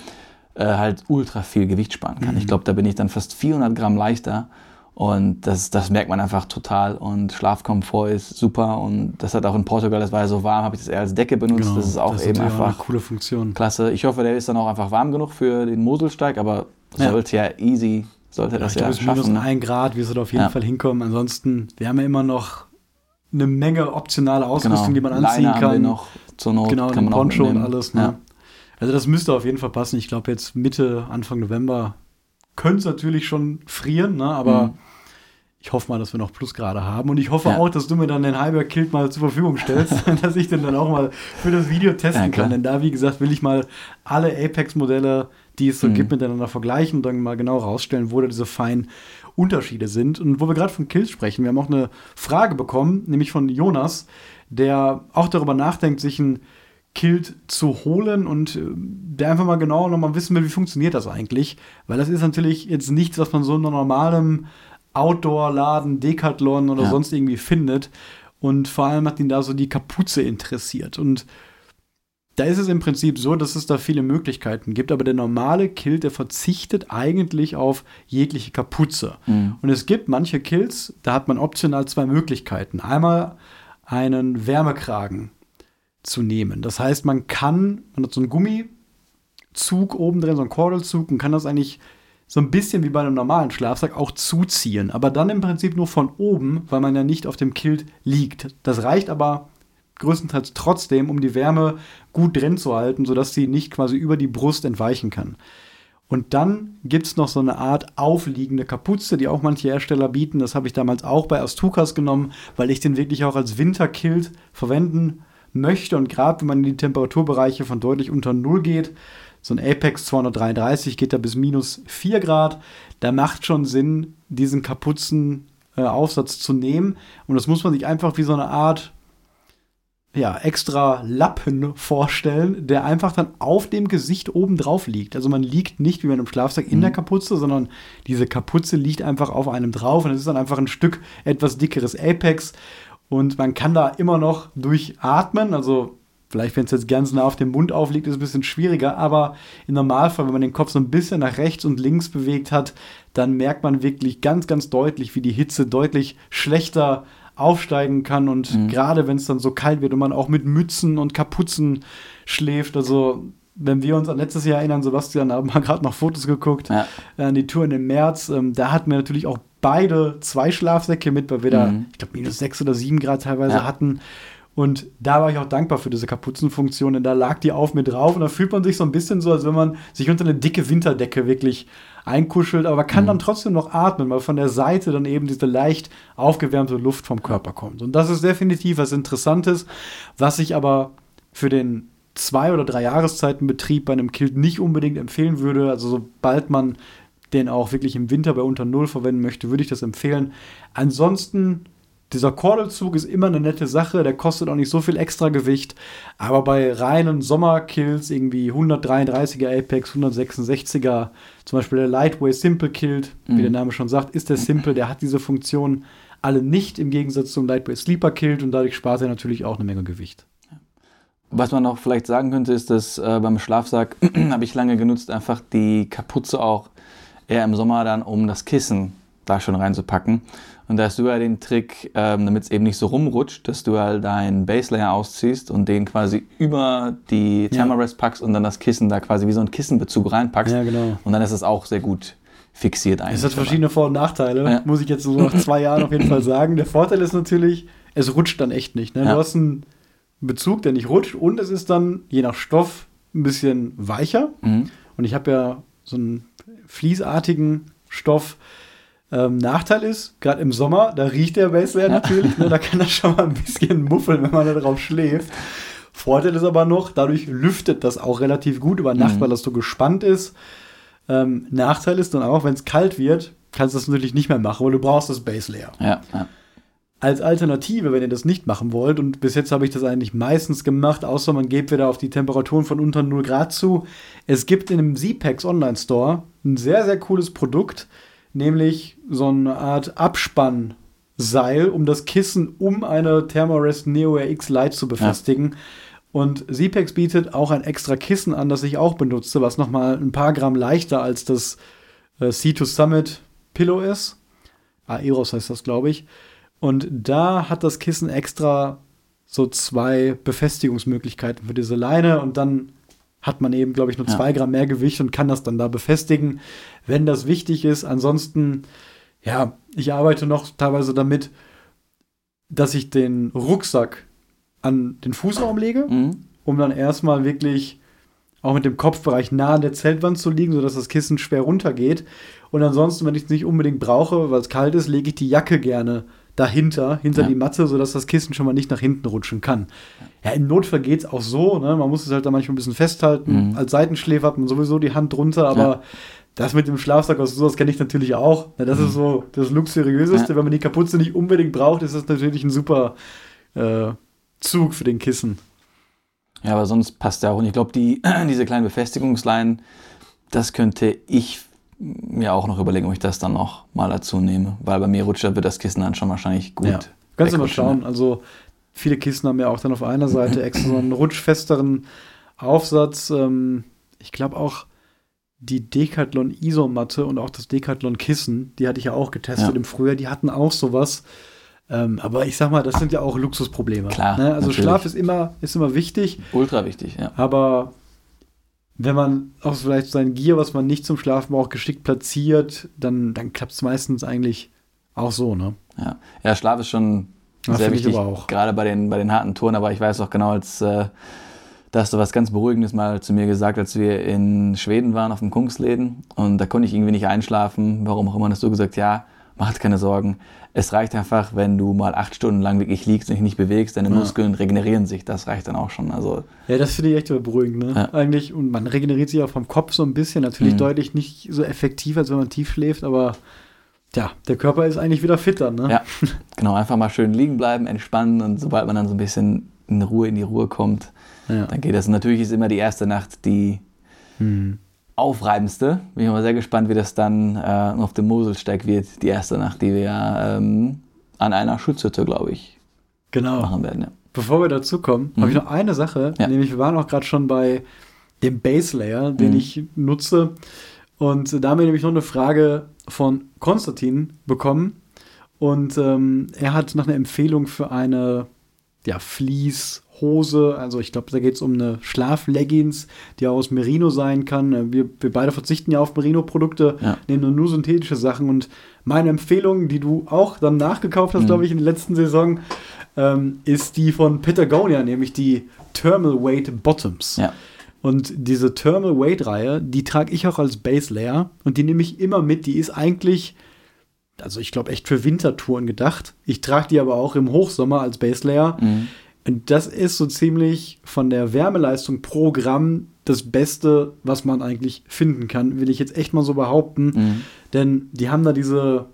äh, halt ultra viel Gewicht sparen kann. Ich glaube, da bin ich dann fast 400 Gramm leichter. Und das, das merkt man einfach total. Und Schlafkomfort ist super. Und das hat auch in Portugal, das war ja so warm, habe ich das eher als Decke benutzt. Genau, das ist auch eben natürlich einfach eine coole Funktion. Klasse. Ich hoffe, der ist dann auch einfach warm genug für den Moselsteig, aber Ja. sollte ja easy, sollte Ja, das ich glaube, ja es ist minus schaffen. ne? ein Grad, wir sollten auf jeden Ja. Fall hinkommen. Ansonsten, wir haben ja immer noch eine Menge optionale Ausrüstung, die man anziehen Genau. Leine kann. haben wir noch zur Not. genau, kann den man Poncho und alles. Ne? Also das müsste auf jeden Fall passen. Ich glaube, jetzt Mitte, Anfang November könnte es natürlich schon frieren, ne? aber Mhm. Ich hoffe mal, dass wir noch Plusgrade haben. Und ich hoffe Ja. auch, dass du mir dann den Hyber Kilt mal zur Verfügung stellst, dass ich den dann auch mal für das Video testen Ja, kann. Denn da, wie gesagt, will ich mal alle Apex-Modelle die es so mhm. gibt, miteinander vergleichen und dann mal genau rausstellen, wo da diese feinen Unterschiede sind. Und wo wir gerade von Kills sprechen, wir haben auch eine Frage bekommen, nämlich von Jonas, der auch darüber nachdenkt, sich ein Kilt zu holen und äh, der einfach mal genau nochmal wissen will, wie funktioniert das eigentlich. Weil das ist natürlich jetzt nichts, was man so in einem normalen Outdoor-Laden, Decathlon oder ja. sonst irgendwie findet. Und vor allem hat ihn da so die Kapuze interessiert. Und da ist es im Prinzip so, dass es da viele Möglichkeiten gibt, aber der normale Kill, der verzichtet eigentlich auf jegliche Kapuze. Mhm. Und es gibt manche Kills, da hat man optional zwei Möglichkeiten. Einmal einen Wärmekragen zu nehmen. Das heißt, man kann, man hat so einen Gummizug oben drin, so einen Kordelzug und kann das eigentlich so ein bisschen wie bei einem normalen Schlafsack auch zuziehen. Aber dann im Prinzip nur von oben, weil man ja nicht auf dem Kilt liegt. Das reicht aber größtenteils trotzdem, um die Wärme gut drin zu halten, sodass sie nicht quasi über die Brust entweichen kann. Und dann gibt es noch so eine Art aufliegende Kapuze, die auch manche Hersteller bieten. Das habe ich damals auch bei Astukas genommen, weil ich den wirklich auch als Winterkilt verwenden möchte. Und gerade wenn man in die Temperaturbereiche von deutlich unter Null geht, so ein Apex 233 geht da bis minus 4 Grad, da macht schon Sinn, diesen Kapuzenaufsatz äh, zu nehmen. Und das muss man sich einfach wie so eine Art ja, extra Lappen vorstellen, der einfach dann auf dem Gesicht oben drauf liegt. Also man liegt nicht wie bei einem Schlafsack in mhm. der Kapuze, sondern diese Kapuze liegt einfach auf einem drauf und es ist dann einfach ein Stück etwas dickeres Apex und man kann da immer noch durchatmen. Also vielleicht, wenn es jetzt ganz nah auf dem Mund aufliegt, ist es ein bisschen schwieriger, aber im Normalfall, wenn man den Kopf so ein bisschen nach rechts und links bewegt hat, dann merkt man wirklich ganz, ganz deutlich, wie die Hitze deutlich schlechter aufsteigen kann. Und mhm. gerade wenn es dann so kalt wird und man auch mit Mützen und Kapuzen schläft, also wenn wir uns an letztes Jahr erinnern, Sebastian, haben wir gerade noch Fotos geguckt, ja. Äh, an die Tour in dem März, ähm, da hatten wir natürlich auch beide zwei Schlafsäcke mit, weil wir da, mhm. ich glaube, minus sechs oder sieben Grad teilweise ja. hatten. Und da war ich auch dankbar für diese Kapuzenfunktion, denn da lag die auf mir drauf und da fühlt man sich so ein bisschen so, als wenn man sich unter eine dicke Winterdecke wirklich einkuschelt, aber kann mhm. dann trotzdem noch atmen, weil von der Seite dann eben diese leicht aufgewärmte Luft vom Körper kommt. Und das ist definitiv was Interessantes, was ich aber für den zwei- oder drei Jahreszeitenbetrieb bei einem Kilt nicht unbedingt empfehlen würde. Also sobald man den auch wirklich im Winter bei unter Null verwenden möchte, würde ich das empfehlen. Ansonsten dieser Kordelzug ist immer eine nette Sache, der kostet auch nicht so viel extra Gewicht, aber bei reinen Sommerkills, irgendwie 133er Apex, 166er, zum Beispiel der Lightweight Simple Kilt, mhm. wie der Name schon sagt, ist der Simple, der hat diese Funktion alle nicht im Gegensatz zum Lightweight Sleeper Kilt und dadurch spart er natürlich auch eine Menge Gewicht. Was man auch vielleicht sagen könnte, ist, dass äh, beim Schlafsack habe ich lange genutzt, einfach die Kapuze auch eher im Sommer dann um das Kissen da schon reinzupacken. Und da hast du ja den Trick, ähm, damit es eben nicht so rumrutscht, dass du halt deinen Baselayer ausziehst und den quasi über die Thermarest packst und dann das Kissen da quasi wie so ein Kissenbezug reinpackst. Ja, genau. Und dann ist es auch sehr gut fixiert eigentlich. Es hat verschiedene Vor- und Nachteile, ja. muss ich jetzt so nach zwei Jahren auf jeden Fall sagen. Der Vorteil ist natürlich, es rutscht dann echt nicht. Ne? Ja. Du hast einen Bezug, der nicht rutscht und es ist dann je nach Stoff ein bisschen weicher. Mhm. Und ich habe ja so einen fließartigen Stoff, ähm, Nachteil ist, gerade im Sommer, da riecht der Baselayer ja. natürlich, ne, da kann das schon mal ein bisschen muffeln, wenn man da drauf schläft. Vorteil ist aber noch, dadurch lüftet das auch relativ gut über Nacht, mhm. weil das so gespannt ist. Ähm, Nachteil ist dann auch, wenn es kalt wird, kannst du das natürlich nicht mehr machen, weil du brauchst das Baselayer. Ja, ja. Als Alternative, wenn ihr das nicht machen wollt, und bis jetzt habe ich das eigentlich meistens gemacht, außer man geht wieder auf die Temperaturen von unter 0 Grad zu. Es gibt in einem Z-Packs Online Store ein sehr, sehr cooles Produkt nämlich so eine Art Abspannseil, um das Kissen um eine Thermarest Neo RX Lite zu befestigen. Ja. Und Zipex bietet auch ein extra Kissen an, das ich auch benutze, was nochmal ein paar Gramm leichter als das äh, C2 Summit Pillow ist. Aeros heißt das, glaube ich. Und da hat das Kissen extra so zwei Befestigungsmöglichkeiten für diese Leine und dann hat man eben, glaube ich, nur ja. zwei Gramm mehr Gewicht und kann das dann da befestigen, wenn das wichtig ist. Ansonsten, ja, ich arbeite noch teilweise damit, dass ich den Rucksack an den Fußraum lege, mhm. um dann erstmal wirklich auch mit dem Kopfbereich nah an der Zeltwand zu liegen, sodass das Kissen schwer runtergeht. Und ansonsten, wenn ich es nicht unbedingt brauche, weil es kalt ist, lege ich die Jacke gerne dahinter, hinter Ja. die Matte, sodass das Kissen schon mal nicht nach hinten rutschen kann. Ja, im Notfall geht es auch so, ne? man muss es halt da manchmal ein bisschen festhalten. Mhm. Als Seitenschläfer hat man sowieso die Hand drunter, aber Ja. das mit dem Schlafsack aus sowas kenne ich natürlich auch. Na, das ist so das Luxuriöseste. Ja. Wenn man die Kapuze nicht unbedingt braucht, ist das natürlich ein super äh, Zug für den Kissen. Ja, aber sonst passt ja auch. Und ich glaube, die, diese kleinen Befestigungsleinen, das könnte ich mir auch noch überlegen, ob ich das dann noch mal dazu nehme. Weil bei mir rutscht wird das Kissen dann schon wahrscheinlich gut. Ja. Kannst du mal wegrutschen, schauen. Also viele Kissen haben ja auch dann auf einer Seite extra so einen rutschfesteren Aufsatz. Ähm, ich glaube auch die Decathlon Isomatte und auch das Decathlon Kissen, die hatte ich ja auch getestet Ja. im Frühjahr, die hatten auch sowas. Ähm, aber ich sag mal, das sind ja auch Luxusprobleme. Klar, Ne? Also natürlich. Schlaf ist immer, ist immer wichtig, Ultra wichtig, ja. aber wenn man auch vielleicht sein Gear, was man nicht zum Schlafen braucht, geschickt platziert, dann, dann klappt es meistens eigentlich auch so, ne? Ja, ja Schlaf ist schon Ja, sehr wichtig, gerade bei den, bei den harten Touren. Aber ich weiß auch genau, als äh, da hast du was ganz Beruhigendes mal zu mir gesagt, als wir in Schweden waren auf dem Kungsläden und da konnte ich irgendwie nicht einschlafen. Warum auch immer, hast du gesagt, ja, mach dir keine Sorgen. Es reicht einfach, wenn du mal acht Stunden lang wirklich liegst und dich nicht bewegst, deine Ja. Muskeln regenerieren sich. Das reicht dann auch schon. Also Ja, das finde ich echt beruhigend, ne? Ja. Eigentlich, und man regeneriert sich auch vom Kopf so ein bisschen, natürlich Mhm. deutlich nicht so effektiv, als wenn man tief schläft, aber ja, der Körper ist eigentlich wieder fitter, ne? Ja, genau, einfach mal schön liegen bleiben, entspannen und sobald man dann so ein bisschen in Ruhe in die Ruhe kommt, Ja. dann geht das. Und natürlich ist immer die erste Nacht die Hm. Aufreibendste. Bin ich mal sehr gespannt, wie das dann äh, auf dem Moselsteig wird, die erste Nacht, die wir ähm, an einer Schutzhütte, glaube ich, Genau. machen werden. Ja. Bevor wir dazu kommen, habe ich Mhm. noch eine Sache, Ja. nämlich wir waren auch gerade schon bei dem Base Layer, den Mhm. ich nutze. Und da haben wir nämlich noch eine Frage von Konstantin bekommen. Und ähm, er hat nach einer Empfehlung für eine ja, Fleece-Hose, also ich glaube, da geht es um eine Schlafleggings, die aus Merino sein kann. Äh, Wir, wir beide verzichten ja auf Merino-Produkte, Ja. nehmen nur synthetische Sachen. Und meine Empfehlung, die du auch dann nachgekauft hast, Mhm. glaube ich, in der letzten Saison, ähm, ist die von Patagonia, nämlich die Thermal Weight Bottoms. Ja. Und diese Thermal Weight Reihe, die trage ich auch als Base Layer und die nehme ich immer mit. Die ist eigentlich, also ich glaube echt für Wintertouren gedacht. Ich trage die aber auch im Hochsommer als Base Layer. Mhm. Und das ist so ziemlich von der Wärmeleistung pro Gramm das Beste, was man eigentlich finden kann, will ich jetzt echt mal so behaupten. Mhm. Denn die haben da diese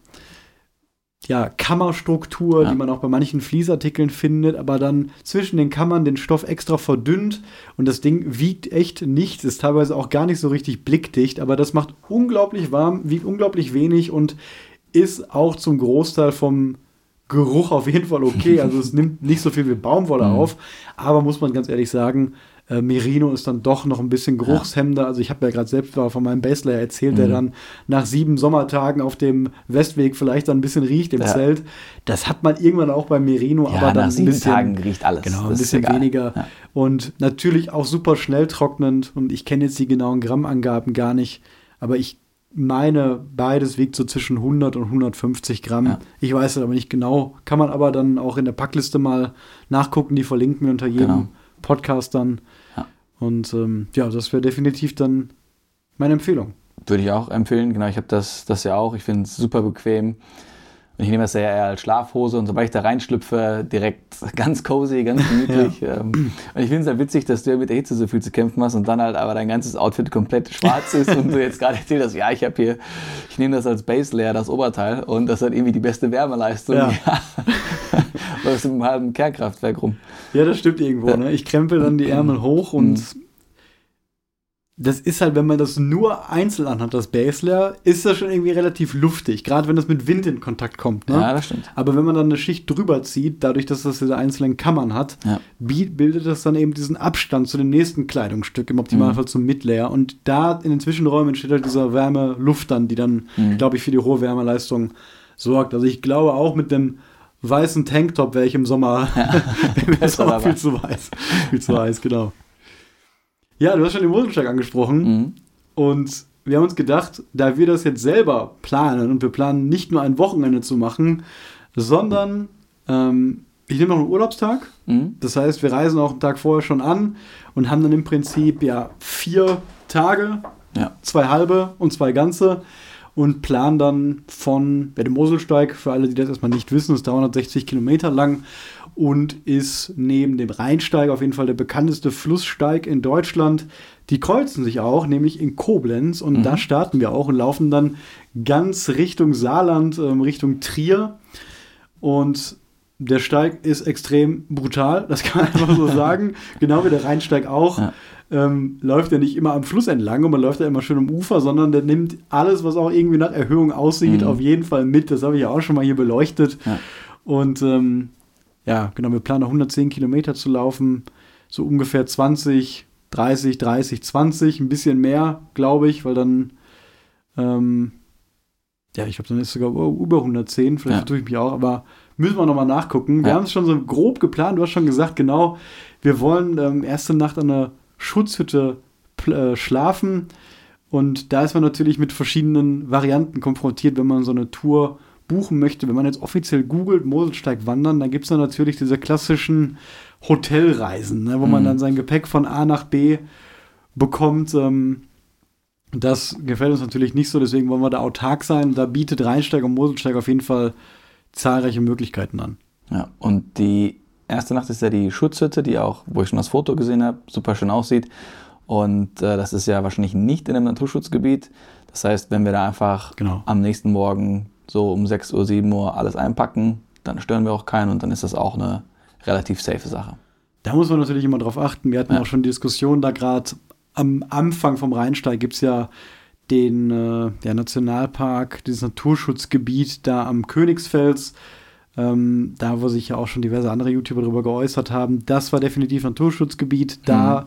ja, Kammerstruktur, Ja. die man auch bei manchen Fließartikeln findet, aber dann zwischen den Kammern den Stoff extra verdünnt und das Ding wiegt echt nichts, ist teilweise auch gar nicht so richtig blickdicht, aber das macht unglaublich warm, wiegt unglaublich wenig und ist auch zum Großteil vom Geruch auf jeden Fall okay. Also es nimmt nicht so viel wie Baumwolle Mhm. auf, aber muss man ganz ehrlich sagen, äh, Merino ist dann doch noch ein bisschen geruchshemmender. Also ich habe ja gerade selbst mal von meinem Baselayer erzählt, der Mhm. dann nach sieben Sommertagen auf dem Westweg vielleicht dann ein bisschen riecht im Ja. Zelt. Das hat man irgendwann auch beim Merino, Ja, aber dann nach ein sieben bisschen, Tagen riecht alles. Genau, ein Das bisschen weniger. Ja. Und natürlich auch super schnell trocknend. Und ich kenne jetzt die genauen Grammangaben gar nicht. Aber ich meine, beides wiegt so zwischen 100 und 150 Gramm. Ja. Ich weiß es aber nicht genau. Kann man aber dann auch in der Packliste mal nachgucken. Die verlinken wir unter jedem Genau. Podcast dann. Ja. Und ähm, ja, das wäre definitiv dann meine Empfehlung. Würde ich auch empfehlen. Genau, ich habe das, das ja auch. Ich finde es super bequem. Und ich nehme das ja eher als Schlafhose und sobald ich da reinschlüpfe, direkt ganz cozy, ganz gemütlich. Ähm, und ich finde es ja witzig, dass du ja mit der Hitze so viel zu kämpfen hast und dann halt aber dein ganzes Outfit komplett schwarz ist und du jetzt gerade erzählt hast, ja, ich habe hier, ich nehme das als Base Layer, das Oberteil und das hat irgendwie die beste Wärmeleistung. Ja. Läufst im halben Kernkraftwerk rum. Ja, das stimmt irgendwo. Ja. Ne? Ich krempel dann die Ärmel hoch und Mhm. Das ist halt, wenn man das nur einzeln anhat, das Baselayer, ist das schon irgendwie relativ luftig, gerade wenn das mit Wind in Kontakt kommt. Ne? Ja, das stimmt. Aber wenn man dann eine Schicht drüber zieht, dadurch, dass das diese einzelnen Kammern hat, Ja. bi- bildet das dann eben diesen Abstand zu dem nächsten Kleidungsstück, im Optimalfall zum Midlayer. Und da in den Zwischenräumen entsteht halt dieser Wärme-Luft dann, die dann, Mhm. glaube ich, für die hohe Wärmeleistung sorgt. Also ich glaube auch mit dem weißen Tanktop wäre ich im Sommer, auch dabei. viel zu heiß. Viel zu heiß, genau. Ja, du hast schon den Moselsteig angesprochen. Mhm. Und wir haben uns gedacht, da wir das jetzt selber planen und wir planen nicht nur ein Wochenende zu machen, sondern ähm, ich nehme noch einen Urlaubstag. Mhm. Das heißt, wir reisen auch einen Tag vorher schon an und haben dann im Prinzip ja vier Tage, Ja. zwei halbe und zwei ganze. und planen dann von ja, dem Moselsteig, für alle, die das erstmal nicht wissen, ist 360 Kilometer lang und ist neben dem Rheinsteig auf jeden Fall der bekannteste Flusssteig in Deutschland. Die kreuzen sich auch, nämlich in Koblenz und mhm. da starten wir auch und laufen dann ganz Richtung Saarland, ähm, Richtung Trier und der Steig ist extrem brutal, das kann man einfach so sagen. Genau wie der Rheinsteig auch. Ja. Ähm, läuft er nicht immer am Fluss entlang und man läuft ja immer schön am Ufer, sondern der nimmt alles, was auch irgendwie nach Erhöhung aussieht, mhm. auf jeden Fall mit. Das habe ich ja auch schon mal hier beleuchtet. Ja. Und ähm, ja, genau, wir planen 110 Kilometer zu laufen, so ungefähr 20, 30, 30, 20, ein bisschen mehr, glaube ich, weil dann, ähm, ja, ich glaube, dann ist sogar über 110, vielleicht ja. tue ich mich auch, aber Müssen wir nochmal nachgucken. Wir ja. haben es schon so grob geplant. Du hast schon gesagt, genau, wir wollen ähm, erste Nacht an einer Schutzhütte äh, schlafen. Und da ist man natürlich mit verschiedenen Varianten konfrontiert, wenn man so eine Tour buchen möchte. Wenn man jetzt offiziell googelt, Moselsteig wandern, dann gibt es dann natürlich diese klassischen Hotelreisen, ne, wo mhm. man dann sein Gepäck von A nach B bekommt. Ähm, das gefällt uns natürlich nicht so, deswegen wollen wir da autark sein. Da bietet Rheinsteig und Moselsteig auf jeden Fall zahlreiche Möglichkeiten an. Ja, und die erste Nacht ist ja die Schutzhütte, die auch, wo ich schon das Foto gesehen habe, super schön aussieht. Und äh, das ist ja wahrscheinlich nicht in einem Naturschutzgebiet. Das heißt, wenn wir da einfach genau. am nächsten Morgen so um 6 Uhr, 7 Uhr alles einpacken, dann stören wir auch keinen und dann ist das auch eine relativ safe Sache. Da muss man natürlich immer drauf achten. Wir hatten ja. auch schon die Diskussion da gerade am Anfang vom Rheinsteig gibt es ja den äh, der Nationalpark, dieses Naturschutzgebiet da am Königsfels, ähm, da wo sich ja auch schon diverse andere YouTuber darüber geäußert haben, das war definitiv Naturschutzgebiet, da mhm.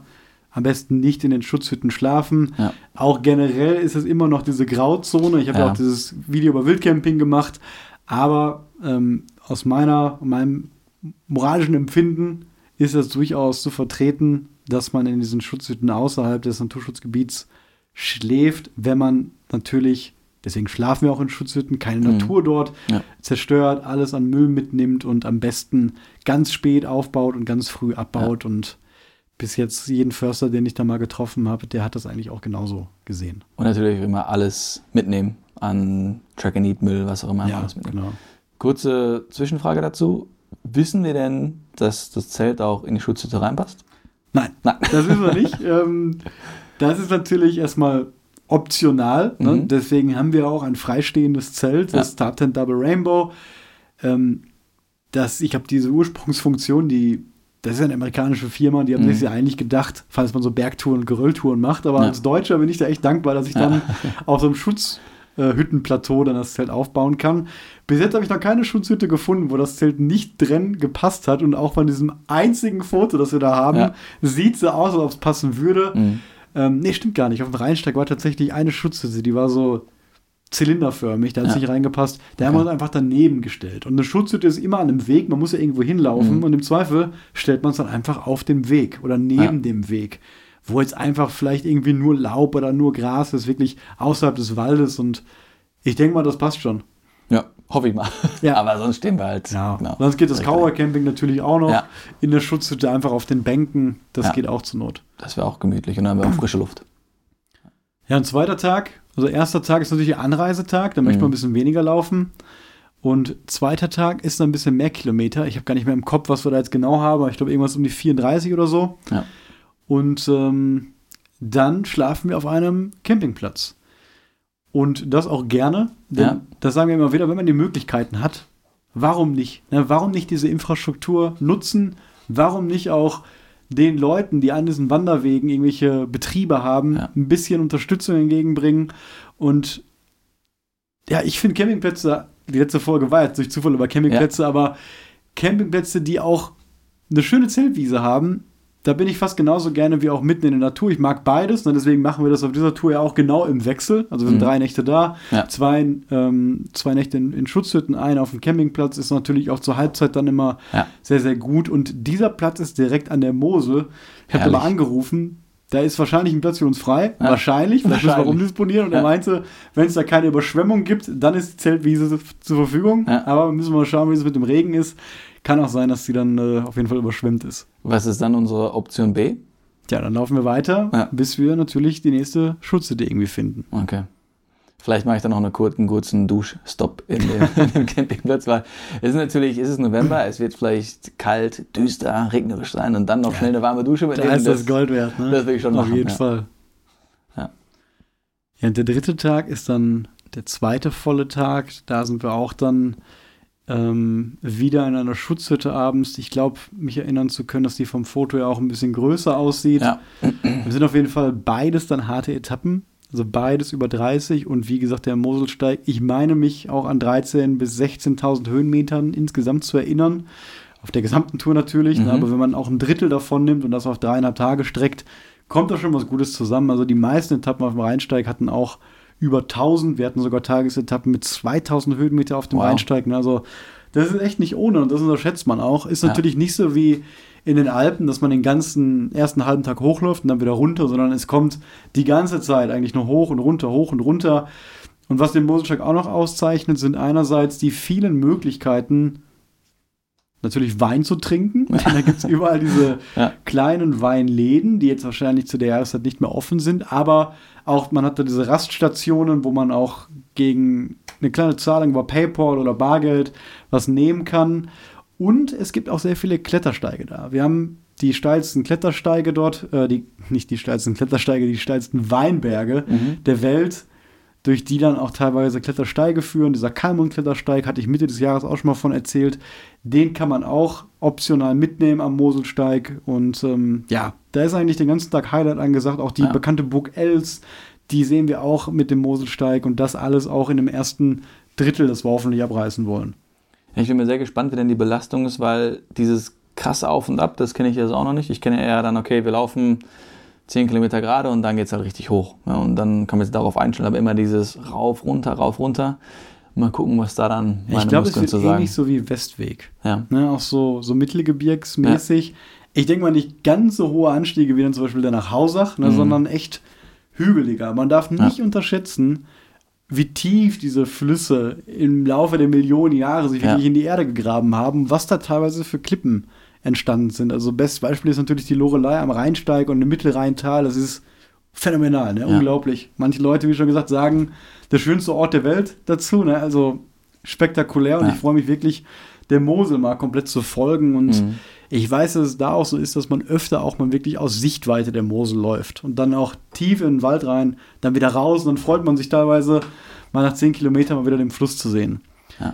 Am besten nicht in den Schutzhütten schlafen. Ja. Auch generell ist es immer noch diese Grauzone. Ich habe ja. auch dieses Video über Wildcamping gemacht, aber ähm, aus meiner, meinem moralischen Empfinden ist es durchaus zu vertreten, dass man in diesen Schutzhütten außerhalb des Naturschutzgebiets schläft, wenn man natürlich, deswegen schlafen wir auch in Schutzhütten, keine mhm. Natur dort, ja. zerstört, alles an Müll mitnimmt und am besten ganz spät aufbaut und ganz früh abbaut. Ja. Und bis jetzt jeden Förster, den ich da mal getroffen habe, der hat das eigentlich auch genauso gesehen. Und natürlich immer alles mitnehmen an Track and Eat Müll, was auch immer. Ja, alles mitnehmen. genau. Kurze Zwischenfrage dazu. Wissen wir denn, dass das Zelt auch in die Schutzhütte reinpasst? Nein, Nein. das wissen wir nicht. ähm, das ist natürlich erstmal optional. Ne? Mhm. Deswegen haben wir auch ein freistehendes Zelt, das ja. Top Ten Double Rainbow. Ähm, das, ich habe diese Ursprungsfunktion, die, das ist eine amerikanische Firma, die haben mhm. sich ja eigentlich gedacht, falls man so Bergtouren und Gerölltouren macht. Aber ja. als Deutscher bin ich da echt dankbar, dass ich dann auf so einem Schutzhüttenplateau dann das Zelt aufbauen kann. Bis jetzt habe ich noch keine Schutzhütte gefunden, wo das Zelt nicht drin gepasst hat. Und auch von diesem einzigen Foto, das wir da haben, ja. sieht so aus, als ob es passen würde. Mhm. Ähm, nee, stimmt gar nicht. Auf dem Rheinsteig war tatsächlich eine Schutzhütte, die war so zylinderförmig, da hat ja. nicht reingepasst. Da okay. haben wir uns einfach daneben gestellt. Und eine Schutzhütte ist immer an einem Weg, man muss ja irgendwo hinlaufen mhm. und im Zweifel stellt man es dann einfach auf dem Weg oder neben ja. dem Weg. Wo jetzt einfach vielleicht irgendwie nur Laub oder nur Gras ist, wirklich außerhalb des Waldes und ich denke mal, das passt schon. Ja, hoffe ich mal. Ja. Aber sonst stehen wir halt. Ja. Genau. Sonst geht das Cowboy Camping natürlich auch noch. Ja. In der Schutzhütte einfach auf den Bänken. Das ja. geht auch zur Not. Das wäre auch gemütlich und dann haben wir auch frische Luft. Ja, ein zweiter Tag. Also erster Tag ist natürlich der Anreisetag. Da mhm. möchte man ein bisschen weniger laufen. Und zweiter Tag ist dann ein bisschen mehr Kilometer. Ich habe gar nicht mehr im Kopf, was wir da jetzt genau haben. Ich glaube, irgendwas um die 34 oder so. Ja. Und ähm, dann schlafen wir auf einem Campingplatz. Und das auch gerne, denn ja. das sagen wir immer wieder, wenn man die Möglichkeiten hat, warum nicht? Ne, warum nicht diese Infrastruktur nutzen? Warum nicht auch den Leuten, die an diesen Wanderwegen irgendwelche Betriebe haben, ja. ein bisschen Unterstützung entgegenbringen? Und ja, ich finde Campingplätze, die letzte Folge war jetzt durch Zufall über Campingplätze, ja. aber Campingplätze, die auch eine schöne Zeltwiese haben, da bin ich fast genauso gerne wie auch mitten in der Natur. Ich mag beides, und ne, deswegen machen wir das auf dieser Tour ja auch genau im Wechsel. Also wir sind mhm. drei Nächte da, ja. zwei, ähm, zwei Nächte in, in, Schutzhütten, ein auf dem Campingplatz ist natürlich auch zur Halbzeit dann immer ja. sehr, sehr gut. Und dieser Platz ist direkt an der Mosel. Ich habe da mal angerufen, da ist wahrscheinlich ein Platz für uns frei. Ja. Wahrscheinlich. Vielleicht müssen wir umdisponieren. Und ja. er meinte, wenn es da keine Überschwemmung gibt, dann ist die Zeltwiese zur Verfügung. Ja. Aber müssen wir mal schauen, wie es mit dem Regen ist. Kann auch sein, dass sie dann äh, auf jeden Fall überschwemmt ist. Was ist dann unsere Option B? Ja, dann laufen wir weiter, ja. bis wir natürlich die nächste Schutzhütte irgendwie finden. Okay. Vielleicht mache ich dann noch einen kurzen, kurzen Duschstopp in dem, in dem Campingplatz, weil es ist natürlich, es ist November, es wird vielleicht kalt, düster, regnerisch sein und dann noch schnell eine warme Dusche Da ist das, Gold wert, ne? Das will ich schon Auf machen, jeden ja. Fall. Ja. Ja, und der dritte Tag ist dann der zweite volle Tag. Da sind wir auch dann ähm, wieder in einer Schutzhütte abends. Ich glaube, mich erinnern zu können, dass die vom Foto ja auch ein bisschen größer aussieht. Ja. Wir sind auf jeden Fall beides dann harte Etappen. Also beides über 30 und wie gesagt, der Moselsteig, ich meine mich auch an 13.000 bis 16.000 Höhenmetern insgesamt zu erinnern. Auf der gesamten Tour natürlich, Mhm. ne, aber wenn man auch ein Drittel davon nimmt und das auf dreieinhalb Tage streckt, kommt da schon was Gutes zusammen. Also die meisten Etappen auf dem Rheinsteig hatten auch über 1000. Wir hatten sogar Tagesetappen mit 2000 Höhenmeter auf dem Wow. Rheinsteig. ne. Also das ist echt nicht ohne und das unterschätzt man auch. Ist Ja. natürlich nicht so wie in den Alpen, dass man den ganzen ersten halben Tag hochläuft und dann wieder runter, sondern es kommt die ganze Zeit eigentlich nur hoch und runter, hoch und runter. Und was den Moselsteig auch noch auszeichnet, sind einerseits die vielen Möglichkeiten, natürlich Wein zu trinken. da gibt es überall diese Ja. kleinen Weinläden, die jetzt wahrscheinlich zu der Jahreszeit nicht mehr offen sind, aber auch man hat da diese Raststationen, wo man auch gegen eine kleine Zahlung über PayPal oder Bargeld was nehmen kann. Und es gibt auch sehr viele Klettersteige da. Wir haben die steilsten Klettersteige dort, äh, die, nicht die steilsten Klettersteige, die steilsten Weinberge Mhm. der Welt, durch die dann auch teilweise Klettersteige führen. Dieser Kalmund-Klettersteig hatte ich Mitte des Jahres auch schon mal von erzählt. Den kann man auch optional mitnehmen am Moselsteig. Und ähm, ja, da ist eigentlich den ganzen Tag Highlight angesagt. Auch die Ja. bekannte Burg Els, die sehen wir auch mit dem Moselsteig. Und das alles auch in dem ersten Drittel, das wir hoffentlich abreißen wollen. Ich bin mir sehr gespannt, wie denn die Belastung ist, weil dieses krasse Auf und Ab, das kenne ich jetzt auch noch nicht. Ich kenne eher dann, okay, wir laufen 10 Kilometer gerade und dann geht es halt richtig hoch. Ja, und dann kann man sich darauf einstellen, aber immer dieses rauf, runter, rauf, runter. Mal gucken, was da dann meine ich glaube, es wird zu sagen. ähnlich so wie Westweg. Ja. Ne, auch so, so mittelgebirgsmäßig. Ich denke mal nicht ganz so hohe Anstiege wie dann zum Beispiel der nach Hausach, ne, Mhm. sondern echt hügeliger. Man darf nicht Ja. unterschätzen, wie tief diese Flüsse im Laufe der Millionen Jahre sich Ja. wirklich in die Erde gegraben haben, was da teilweise für Klippen entstanden sind. Also bestes Beispiel ist natürlich die Lorelei am Rheinsteig und im Mittelrheintal. Das ist phänomenal, ne? Ja. unglaublich. Manche Leute, wie schon gesagt, sagen, der schönste Ort der Welt dazu. Ne? Also spektakulär und Ja. ich freue mich wirklich, der Mosel mal komplett zu folgen. Und Mhm. ich weiß, dass es da auch so ist, dass man öfter auch mal wirklich aus Sichtweite der Mosel läuft und dann auch tief in den Wald rein, dann wieder raus und dann freut man sich teilweise, mal nach zehn Kilometern mal wieder den Fluss zu sehen. Ja.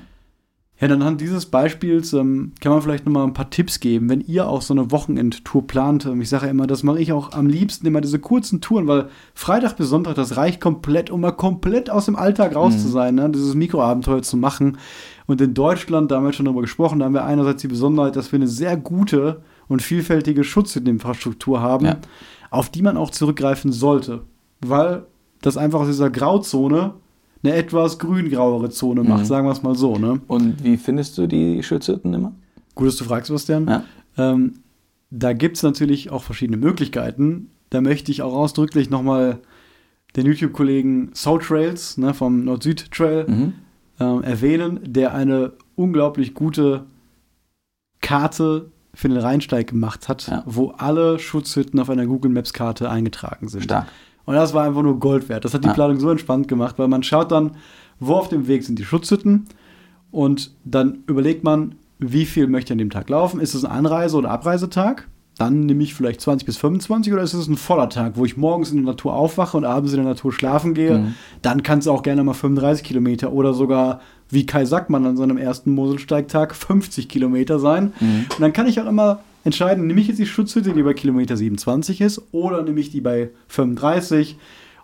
Ja, dann anhand dieses Beispiels ähm, kann man vielleicht noch mal ein paar Tipps geben, wenn ihr auch so eine Wochenendtour plant. Ähm, Ich sage ja immer, das mache ich auch am liebsten immer diese kurzen Touren, weil Freitag bis Sonntag, das reicht komplett, um mal komplett aus dem Alltag raus Mhm. zu sein, ne? dieses Mikroabenteuer zu machen. Und in Deutschland, da haben wir schon drüber gesprochen, da haben wir einerseits die Besonderheit, dass wir eine sehr gute und vielfältige Schutzinfrastruktur haben, Ja. auf die man auch zurückgreifen sollte, weil das einfach aus dieser Grauzone eine etwas grün-grauere Zone macht, Mhm. sagen wir es mal so. Ne? Und wie findest du die Schutzhütten immer? Gut, dass du fragst, Sebastian. Ja. Ähm, da gibt es natürlich auch verschiedene Möglichkeiten. Da möchte ich auch ausdrücklich nochmal den YouTube-Kollegen Soul Trails ne, vom Nord-Süd-Trail Mhm. ähm, erwähnen, der eine unglaublich gute Karte für den Rheinsteig gemacht hat, Ja. wo alle Schutzhütten auf einer Google Maps-Karte eingetragen sind. Stark. Und das war einfach nur Gold wert. Das hat die Ja. Planung so entspannt gemacht, weil man schaut dann, wo auf dem Weg sind die Schutzhütten und dann überlegt man, wie viel möchte ich an dem Tag laufen. Ist es ein Anreise- oder Abreisetag? Dann nehme ich vielleicht 20 bis 25 oder ist es ein voller Tag, wo ich morgens in der Natur aufwache und abends in der Natur schlafen gehe? Mhm. Dann kann es auch gerne mal 35 Kilometer oder sogar, wie Kai Sackmann an seinem ersten Moselsteigtag, 50 Kilometer sein. Mhm. Und dann kann ich auch immer entscheiden, nehme ich jetzt die Schutzhütte, die bei Kilometer 27 ist, oder nehme ich die bei 35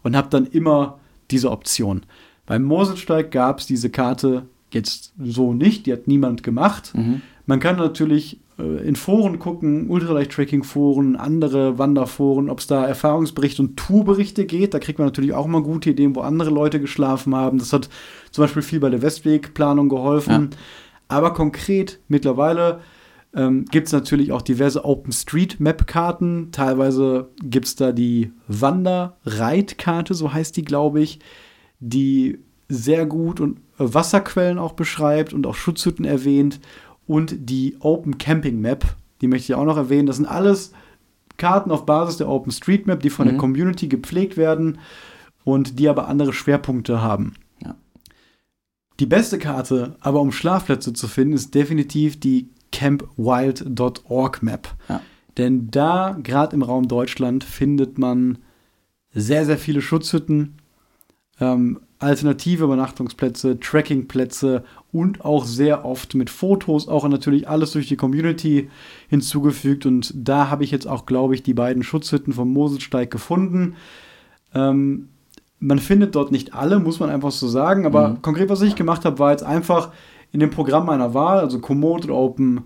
und habe dann immer diese Option. Beim Moselsteig gab es diese Karte jetzt so nicht, die hat niemand gemacht. Mhm. Man kann natürlich äh, in Foren gucken, Ultralight-Tracking-Foren, andere Wanderforen, ob es da Erfahrungsberichte und Tourberichte geht. Da kriegt man natürlich auch mal gute Ideen, wo andere Leute geschlafen haben. Das hat zum Beispiel viel bei der Westwegplanung geholfen. Ja. Aber konkret mittlerweile ähm, gibt es natürlich auch diverse OpenStreetMap-Karten. Teilweise gibt es da die Wanderreitkarte, so heißt die, glaube ich, die sehr gut und äh, Wasserquellen auch beschreibt und auch Schutzhütten erwähnt. Und die Open Camping Map, die möchte ich auch noch erwähnen. Das sind alles Karten auf Basis der OpenStreetMap, die von der Mhm. Community gepflegt werden. und die aber andere Schwerpunkte haben. Ja. Die beste Karte, aber um Schlafplätze zu finden, ist definitiv die campwild.org Map. Ja. Denn da, gerade im Raum Deutschland, findet man sehr, sehr viele Schutzhütten, ähm, alternative Übernachtungsplätze, Trackingplätze und auch sehr oft mit Fotos, auch natürlich alles durch die Community hinzugefügt. Und da habe ich jetzt auch, glaube ich, die beiden Schutzhütten vom Moselsteig gefunden. Ähm, man findet dort nicht alle, muss man einfach so sagen. Aber Mhm. konkret, was ich gemacht habe, war jetzt einfach in dem Programm meiner Wahl, also Komoot oder Open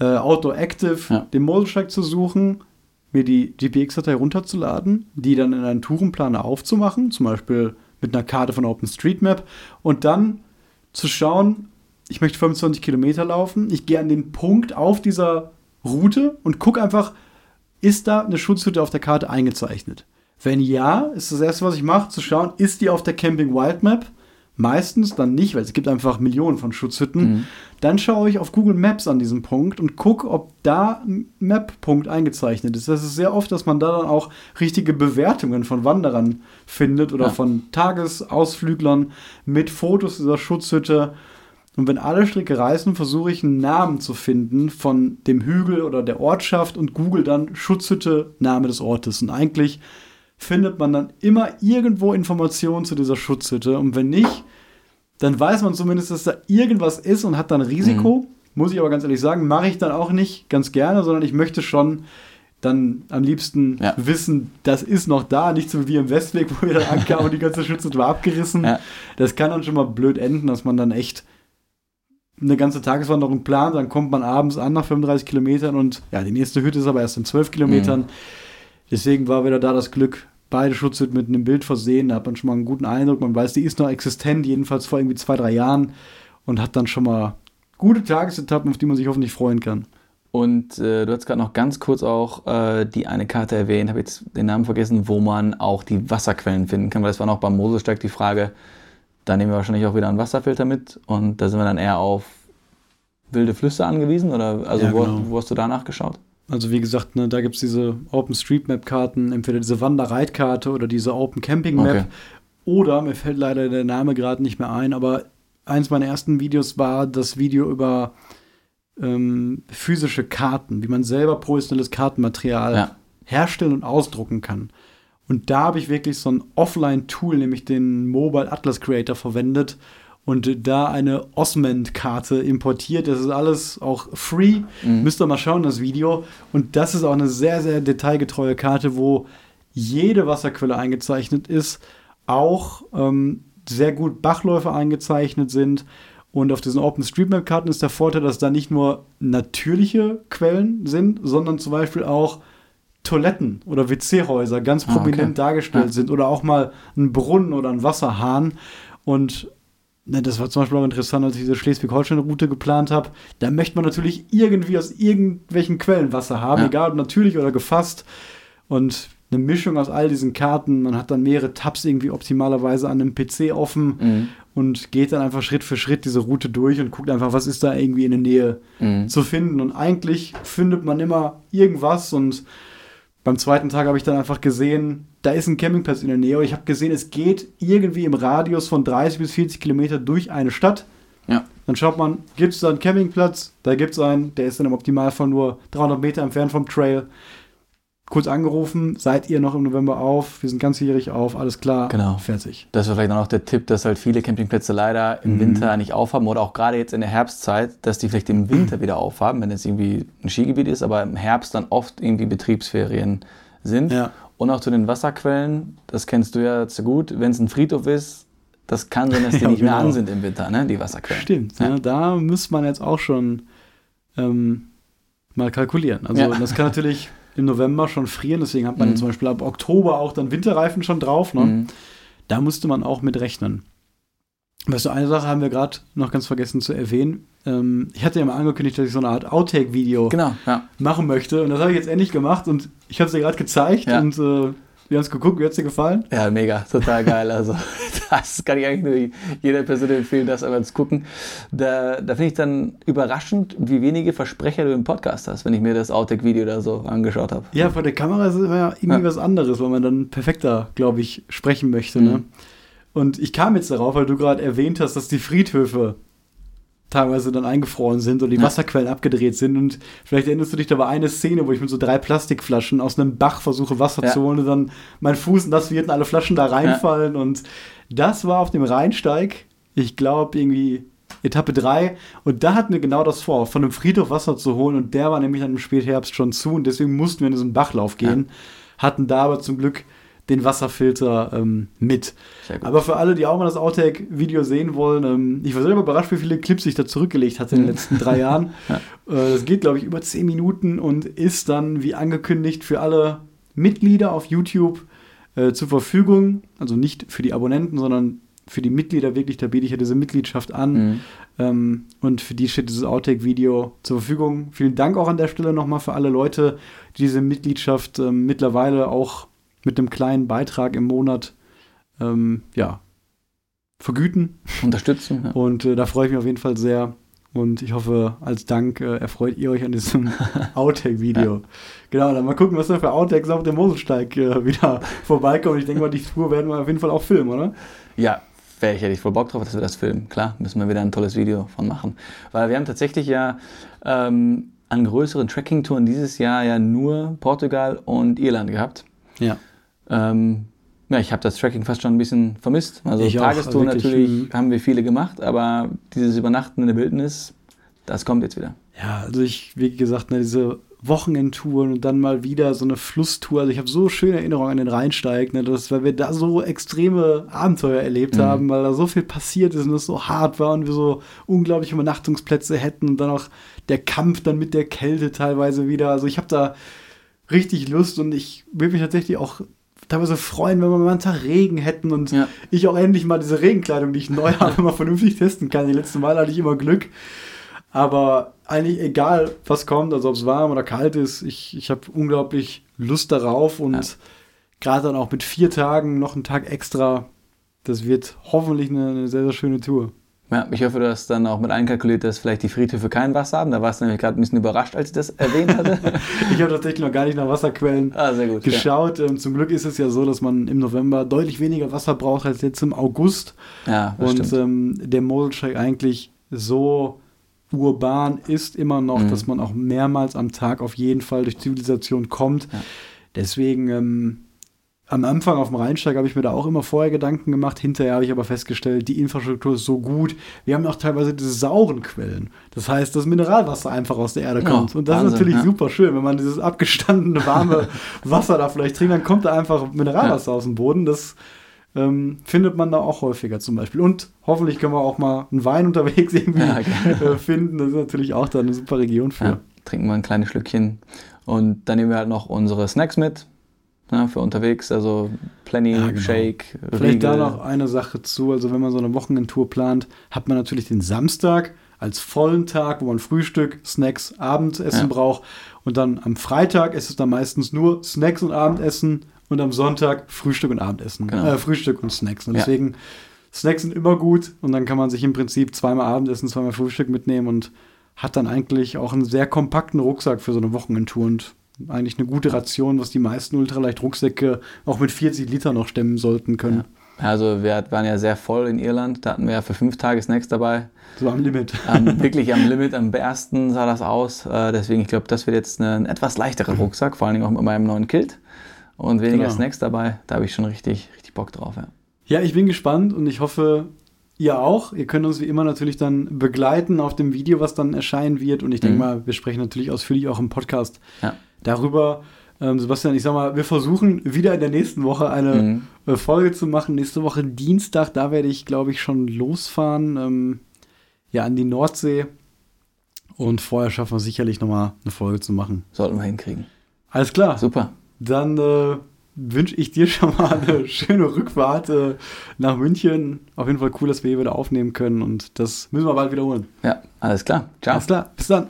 äh, Outdoor Active, Ja. den Moselsteig zu suchen, mir die GPX-Datei runterzuladen, die dann in einen Tourenplaner aufzumachen, zum Beispiel mit einer Karte von OpenStreetMap und dann zu schauen, ich möchte 25 Kilometer laufen, ich gehe an den Punkt auf dieser Route und gucke einfach, ist da eine Schutzhütte auf der Karte eingezeichnet? Wenn ja, ist das erste, was ich mache, zu schauen, ist die auf der Camping Wild Map? Meistens dann nicht, weil es gibt einfach Millionen von Schutzhütten. Mhm. Dann schaue ich auf Google Maps an diesem Punkt und gucke, ob da ein Map-Punkt eingezeichnet ist. Das ist sehr oft, dass man da dann auch richtige Bewertungen von Wanderern findet oder Ja. von Tagesausflüglern mit Fotos dieser Schutzhütte. Und wenn alle Stricke reißen, versuche ich einen Namen zu finden von dem Hügel oder der Ortschaft und google dann Schutzhütte, Name des Ortes. Und eigentlich findet man dann immer irgendwo Informationen zu dieser Schutzhütte. Und wenn nicht, dann weiß man zumindest, dass da irgendwas ist und hat dann Risiko. Muss ich aber ganz ehrlich sagen, mache ich dann auch nicht ganz gerne, sondern ich möchte schon dann am liebsten Ja. wissen, das ist noch da, nicht so wie im Westweg, wo wir dann ankamen und die ganze Schutzhütte war abgerissen. Ja. Das kann dann schon mal blöd enden, dass man dann echt eine ganze Tageswanderung plant, dann kommt man abends an nach 35 Kilometern und ja, die nächste Hütte ist aber erst in 12 Kilometern. Mhm. Deswegen war wieder da das Glück, beide Schutzhütten mit einem Bild versehen, da hat man schon mal einen guten Eindruck, man weiß, die ist noch existent, jedenfalls vor irgendwie zwei, drei Jahren und hat dann schon mal gute Tagesetappen, auf die man sich hoffentlich freuen kann. Und äh, du hast gerade noch ganz kurz auch äh, die eine Karte erwähnt, habe jetzt den Namen vergessen, wo man auch die Wasserquellen finden kann, weil das war noch beim Moselsteig die Frage, da nehmen wir wahrscheinlich auch wieder einen Wasserfilter mit und da sind wir dann eher auf wilde Flüsse angewiesen oder also Ja, wo, genau. wo hast du danach geschaut? Also wie gesagt, ne, da gibt es diese OpenStreetMap-Karten, entweder diese Wanderreitkarte oder diese Open Camping Map. Okay. Oder, mir fällt leider der Name gerade nicht mehr ein, aber eins meiner ersten Videos war das Video über ähm, physische Karten, wie man selber professionelles Kartenmaterial Ja. herstellen und ausdrucken kann. Und da habe ich wirklich so ein Offline-Tool, nämlich den Mobile Atlas Creator verwendet und da eine Osmand-Karte importiert. Das ist alles auch free. Mhm. Müsst ihr mal schauen, das Video. Und das ist auch eine sehr, sehr detailgetreue Karte, wo jede Wasserquelle eingezeichnet ist, auch ähm, sehr gut Bachläufe eingezeichnet sind. Und auf diesen OpenStreetMap-Karten ist der Vorteil, dass da nicht nur natürliche Quellen sind, sondern zum Beispiel auch Toiletten oder WC-Häuser ganz Ah, okay. prominent dargestellt Ja. sind oder auch mal ein Brunnen oder ein Wasserhahn. Und das war zum Beispiel auch interessant, als ich diese Schleswig-Holstein-Route geplant habe. Da möchte man natürlich irgendwie aus irgendwelchen Quellen Wasser haben, Ja. egal ob natürlich oder gefasst. Und eine Mischung aus all diesen Karten. Man hat dann mehrere Tabs irgendwie optimalerweise an einem PC offen Mhm. und geht dann einfach Schritt für Schritt diese Route durch und guckt einfach, was ist da irgendwie in der Nähe Mhm. zu finden. Und eigentlich findet man immer irgendwas. Und beim zweiten Tag habe ich dann einfach gesehen, da ist ein Campingplatz in der Nähe. Und ich habe gesehen, es geht irgendwie im Radius von 30 bis 40 Kilometer durch eine Stadt. Ja. Dann schaut man, gibt es da einen Campingplatz? Da gibt es einen, der ist dann im Optimalfall nur 300 Meter entfernt vom Trail. Kurz angerufen, seid ihr noch im November auf? Wir sind ganzjährig auf, alles klar, Genau. fertig. Das war vielleicht auch noch der Tipp, dass halt viele Campingplätze leider im Mhm. Winter nicht aufhaben oder auch gerade jetzt in der Herbstzeit, dass die vielleicht im Winter wieder aufhaben, wenn es irgendwie ein Skigebiet ist, aber im Herbst dann oft irgendwie Betriebsferien sind. Ja. Und auch zu den Wasserquellen, das kennst du ja zu gut, wenn es ein Friedhof ist, das kann sein, dass die Ja, nicht mehr genau. an sind im Winter, ne, die Wasserquellen. Stimmt, Ja. ja. da müsste man jetzt auch schon ähm, mal kalkulieren. Also Ja. das kann natürlich im November schon frieren, deswegen hat man Mhm. zum Beispiel ab Oktober auch dann Winterreifen schon drauf. Ne? Mhm. Da musste man auch mit rechnen. Weißt du, eine Sache haben wir gerade noch ganz vergessen zu erwähnen. Ähm, ich hatte ja mal angekündigt, dass ich so eine Art Outtake-Video Genau, ja. machen möchte. Und das habe ich jetzt endlich gemacht und ich habe es dir gerade gezeigt Ja. und äh, Wir haben es geguckt, wie hat es dir gefallen? Ja, mega, total geil. Also, das kann ich eigentlich nur jeder Person empfehlen, das einmal zu gucken. Da, da finde ich dann überraschend, wie wenige Versprecher du im Podcast hast, wenn ich mir das Outtake-Video oder so angeschaut habe. Ja, vor der Kamera ist es ja irgendwie ja. was anderes, weil man dann perfekter, glaube ich, sprechen möchte. Ne? Mhm. Ne? Und ich kam jetzt darauf, weil du gerade erwähnt hast, dass die Friedhöfe teilweise dann eingefroren sind und die ja. Wasserquellen abgedreht sind. Und vielleicht erinnerst du dich da war eine Szene, wo ich mit so drei Plastikflaschen aus einem Bach versuche, Wasser ja. zu holen und dann mein Fuß nass wird und alle Flaschen da reinfallen. Ja. Und das war auf dem Rheinsteig, ich glaube, irgendwie Etappe 3. Und da hatten wir genau das vor, von einem Friedhof Wasser zu holen. Und der war nämlich dann im Spätherbst schon zu. Und deswegen mussten wir in diesen Bachlauf gehen. Hatten da aber zum Glück den Wasserfilter ähm, mit. Aber für alle, die auch mal das Outtake-Video sehen wollen, ähm, ich war selber überrascht, wie viele Clips ich da zurückgelegt hatte in den mhm. letzten drei Jahren. ja. äh, das geht, glaube ich, über zehn Minuten und ist dann, wie angekündigt, für alle Mitglieder auf YouTube äh, zur Verfügung. Also nicht für die Abonnenten, sondern für die Mitglieder wirklich. Da biete ich ja diese Mitgliedschaft an. Mhm. Ähm, und für die steht dieses Outtake-Video zur Verfügung. Vielen Dank auch an der Stelle nochmal für alle Leute, die diese Mitgliedschaft ähm, mittlerweile auch mit einem kleinen Beitrag im Monat ähm, ja, vergüten. Unterstützen. Ja. Und äh, da freue ich mich auf jeden Fall sehr. Und ich hoffe, als Dank äh, erfreut ihr euch an diesem Outtake-Video. Ja. Genau, dann mal gucken, was da für Outtakes auf dem Moselsteig äh, wieder vorbeikommen. Ich denke mal, die Tour werden wir auf jeden Fall auch filmen, oder? Ja, wäre ich, hätte ich voll Bock drauf, dass wir das filmen. Klar, müssen wir wieder ein tolles Video von machen. Weil wir haben tatsächlich ja ähm, an größeren Tracking-Touren dieses Jahr ja nur Portugal und Irland gehabt. Ja. Ähm, ja, ich habe das Tracking fast schon ein bisschen vermisst. Also Tagestour natürlich hm. haben wir viele gemacht, aber dieses Übernachten in der Wildnis, das kommt jetzt wieder. Ja, also ich, wie gesagt, ne, diese Wochenendtouren und dann mal wieder so eine Flusstour. Also ich habe so schöne Erinnerungen an den Rheinsteig, ne, dass, weil wir da so extreme Abenteuer erlebt mhm. haben, weil da so viel passiert ist und es so hart war und wir so unglaubliche Übernachtungsplätze hätten und dann auch der Kampf dann mit der Kälte teilweise wieder. Also ich habe da richtig Lust und ich will mich tatsächlich auch teilweise freuen, wenn wir mal einen Tag Regen hätten und ja. ich auch endlich mal diese Regenkleidung, die ich neu habe, mal vernünftig testen kann. Die letzten Mal hatte ich immer Glück. Aber eigentlich egal, was kommt, also ob es warm oder kalt ist, ich, ich habe unglaublich Lust darauf und ja. gerade dann auch mit vier Tagen noch einen Tag extra, das wird hoffentlich eine, eine sehr, sehr schöne Tour. Ja, ich hoffe, du hast dann auch mit einkalkuliert, dass vielleicht die Friedhöfe kein Wasser haben. Da warst du nämlich gerade ein bisschen überrascht, als ich das erwähnt hatte. ich habe tatsächlich noch gar nicht nach Wasserquellen ah, gut, geschaut. Ja. Ähm, zum Glück ist es ja so, dass man im November deutlich weniger Wasser braucht als jetzt im August. Ja, Und ähm, der Moselsteig eigentlich so urban ist immer noch, mhm. dass man auch mehrmals am Tag auf jeden Fall durch Zivilisation kommt. Ja. Deswegen ähm, am Anfang auf dem Rheinsteig habe ich mir da auch immer vorher Gedanken gemacht. Hinterher habe ich aber festgestellt, die Infrastruktur ist so gut. Wir haben auch teilweise diese sauren Quellen. Das heißt, das Mineralwasser einfach aus der Erde kommt. Ja, und das Wahnsinn, ist natürlich ja. super schön, wenn man dieses abgestandene, warme Wasser da vielleicht trinkt, dann kommt da einfach Mineralwasser ja. aus dem Boden. Das ähm, findet man da auch häufiger zum Beispiel. Und hoffentlich können wir auch mal einen Wein unterwegs irgendwie äh, finden. Das ist natürlich auch da eine super Region für. trinken wir ein kleines Schlückchen. Und dann nehmen wir halt noch unsere Snacks mit ne, für unterwegs, also Plenty, ja, genau. Shake, Vielleicht Riegel. da noch eine Sache zu, also wenn man so eine Wochenendtour plant, hat man natürlich den Samstag als vollen Tag, wo man Frühstück, Snacks, Abendessen ja. braucht und dann am Freitag ist es dann meistens nur Snacks und Abendessen und am Sonntag Frühstück und Abendessen, genau. äh, Frühstück und Snacks. Und deswegen ja. Snacks sind immer gut und dann kann man sich im Prinzip zweimal Abendessen, zweimal Frühstück mitnehmen und hat dann eigentlich auch einen sehr kompakten Rucksack für so eine Wochenendtour und eigentlich eine gute Ration, was die meisten Ultraleicht-Rucksäcke auch mit 40 Liter noch stemmen sollten können. Ja. Also wir waren ja sehr voll in Irland, da hatten wir ja für fünf Tage Snacks dabei. So am Limit. Ähm, wirklich am Limit, am ersten sah das aus. Äh, deswegen, ich glaube, das wird jetzt ein etwas leichterer Rucksack, vor allen Dingen auch mit meinem neuen Kilt. Und weniger genau. Snacks dabei, da habe ich schon richtig, richtig Bock drauf. Ja. ja, ich bin gespannt und ich hoffe, Ihr auch. Ihr könnt uns wie immer natürlich dann begleiten auf dem Video, was dann erscheinen wird. Und ich denke mhm. mal, wir sprechen natürlich ausführlich auch im Podcast ja darüber. Ähm, Sebastian, ich sag mal, wir versuchen wieder in der nächsten Woche eine mhm. Äh, Folge zu machen. Nächste Woche Dienstag, da werde ich, glaube ich, schon losfahren. Ähm, ja, an die Nordsee. Und vorher schaffen wir sicherlich nochmal eine Folge zu machen. Sollten wir hinkriegen. Alles klar. Super. Dann äh, wünsche ich dir schon mal eine schöne Rückfahrt äh, nach München. Auf jeden Fall cool, dass wir hier wieder aufnehmen können. Und das müssen wir bald wiederholen. Ja, alles klar. Ciao. Alles klar. Bis dann.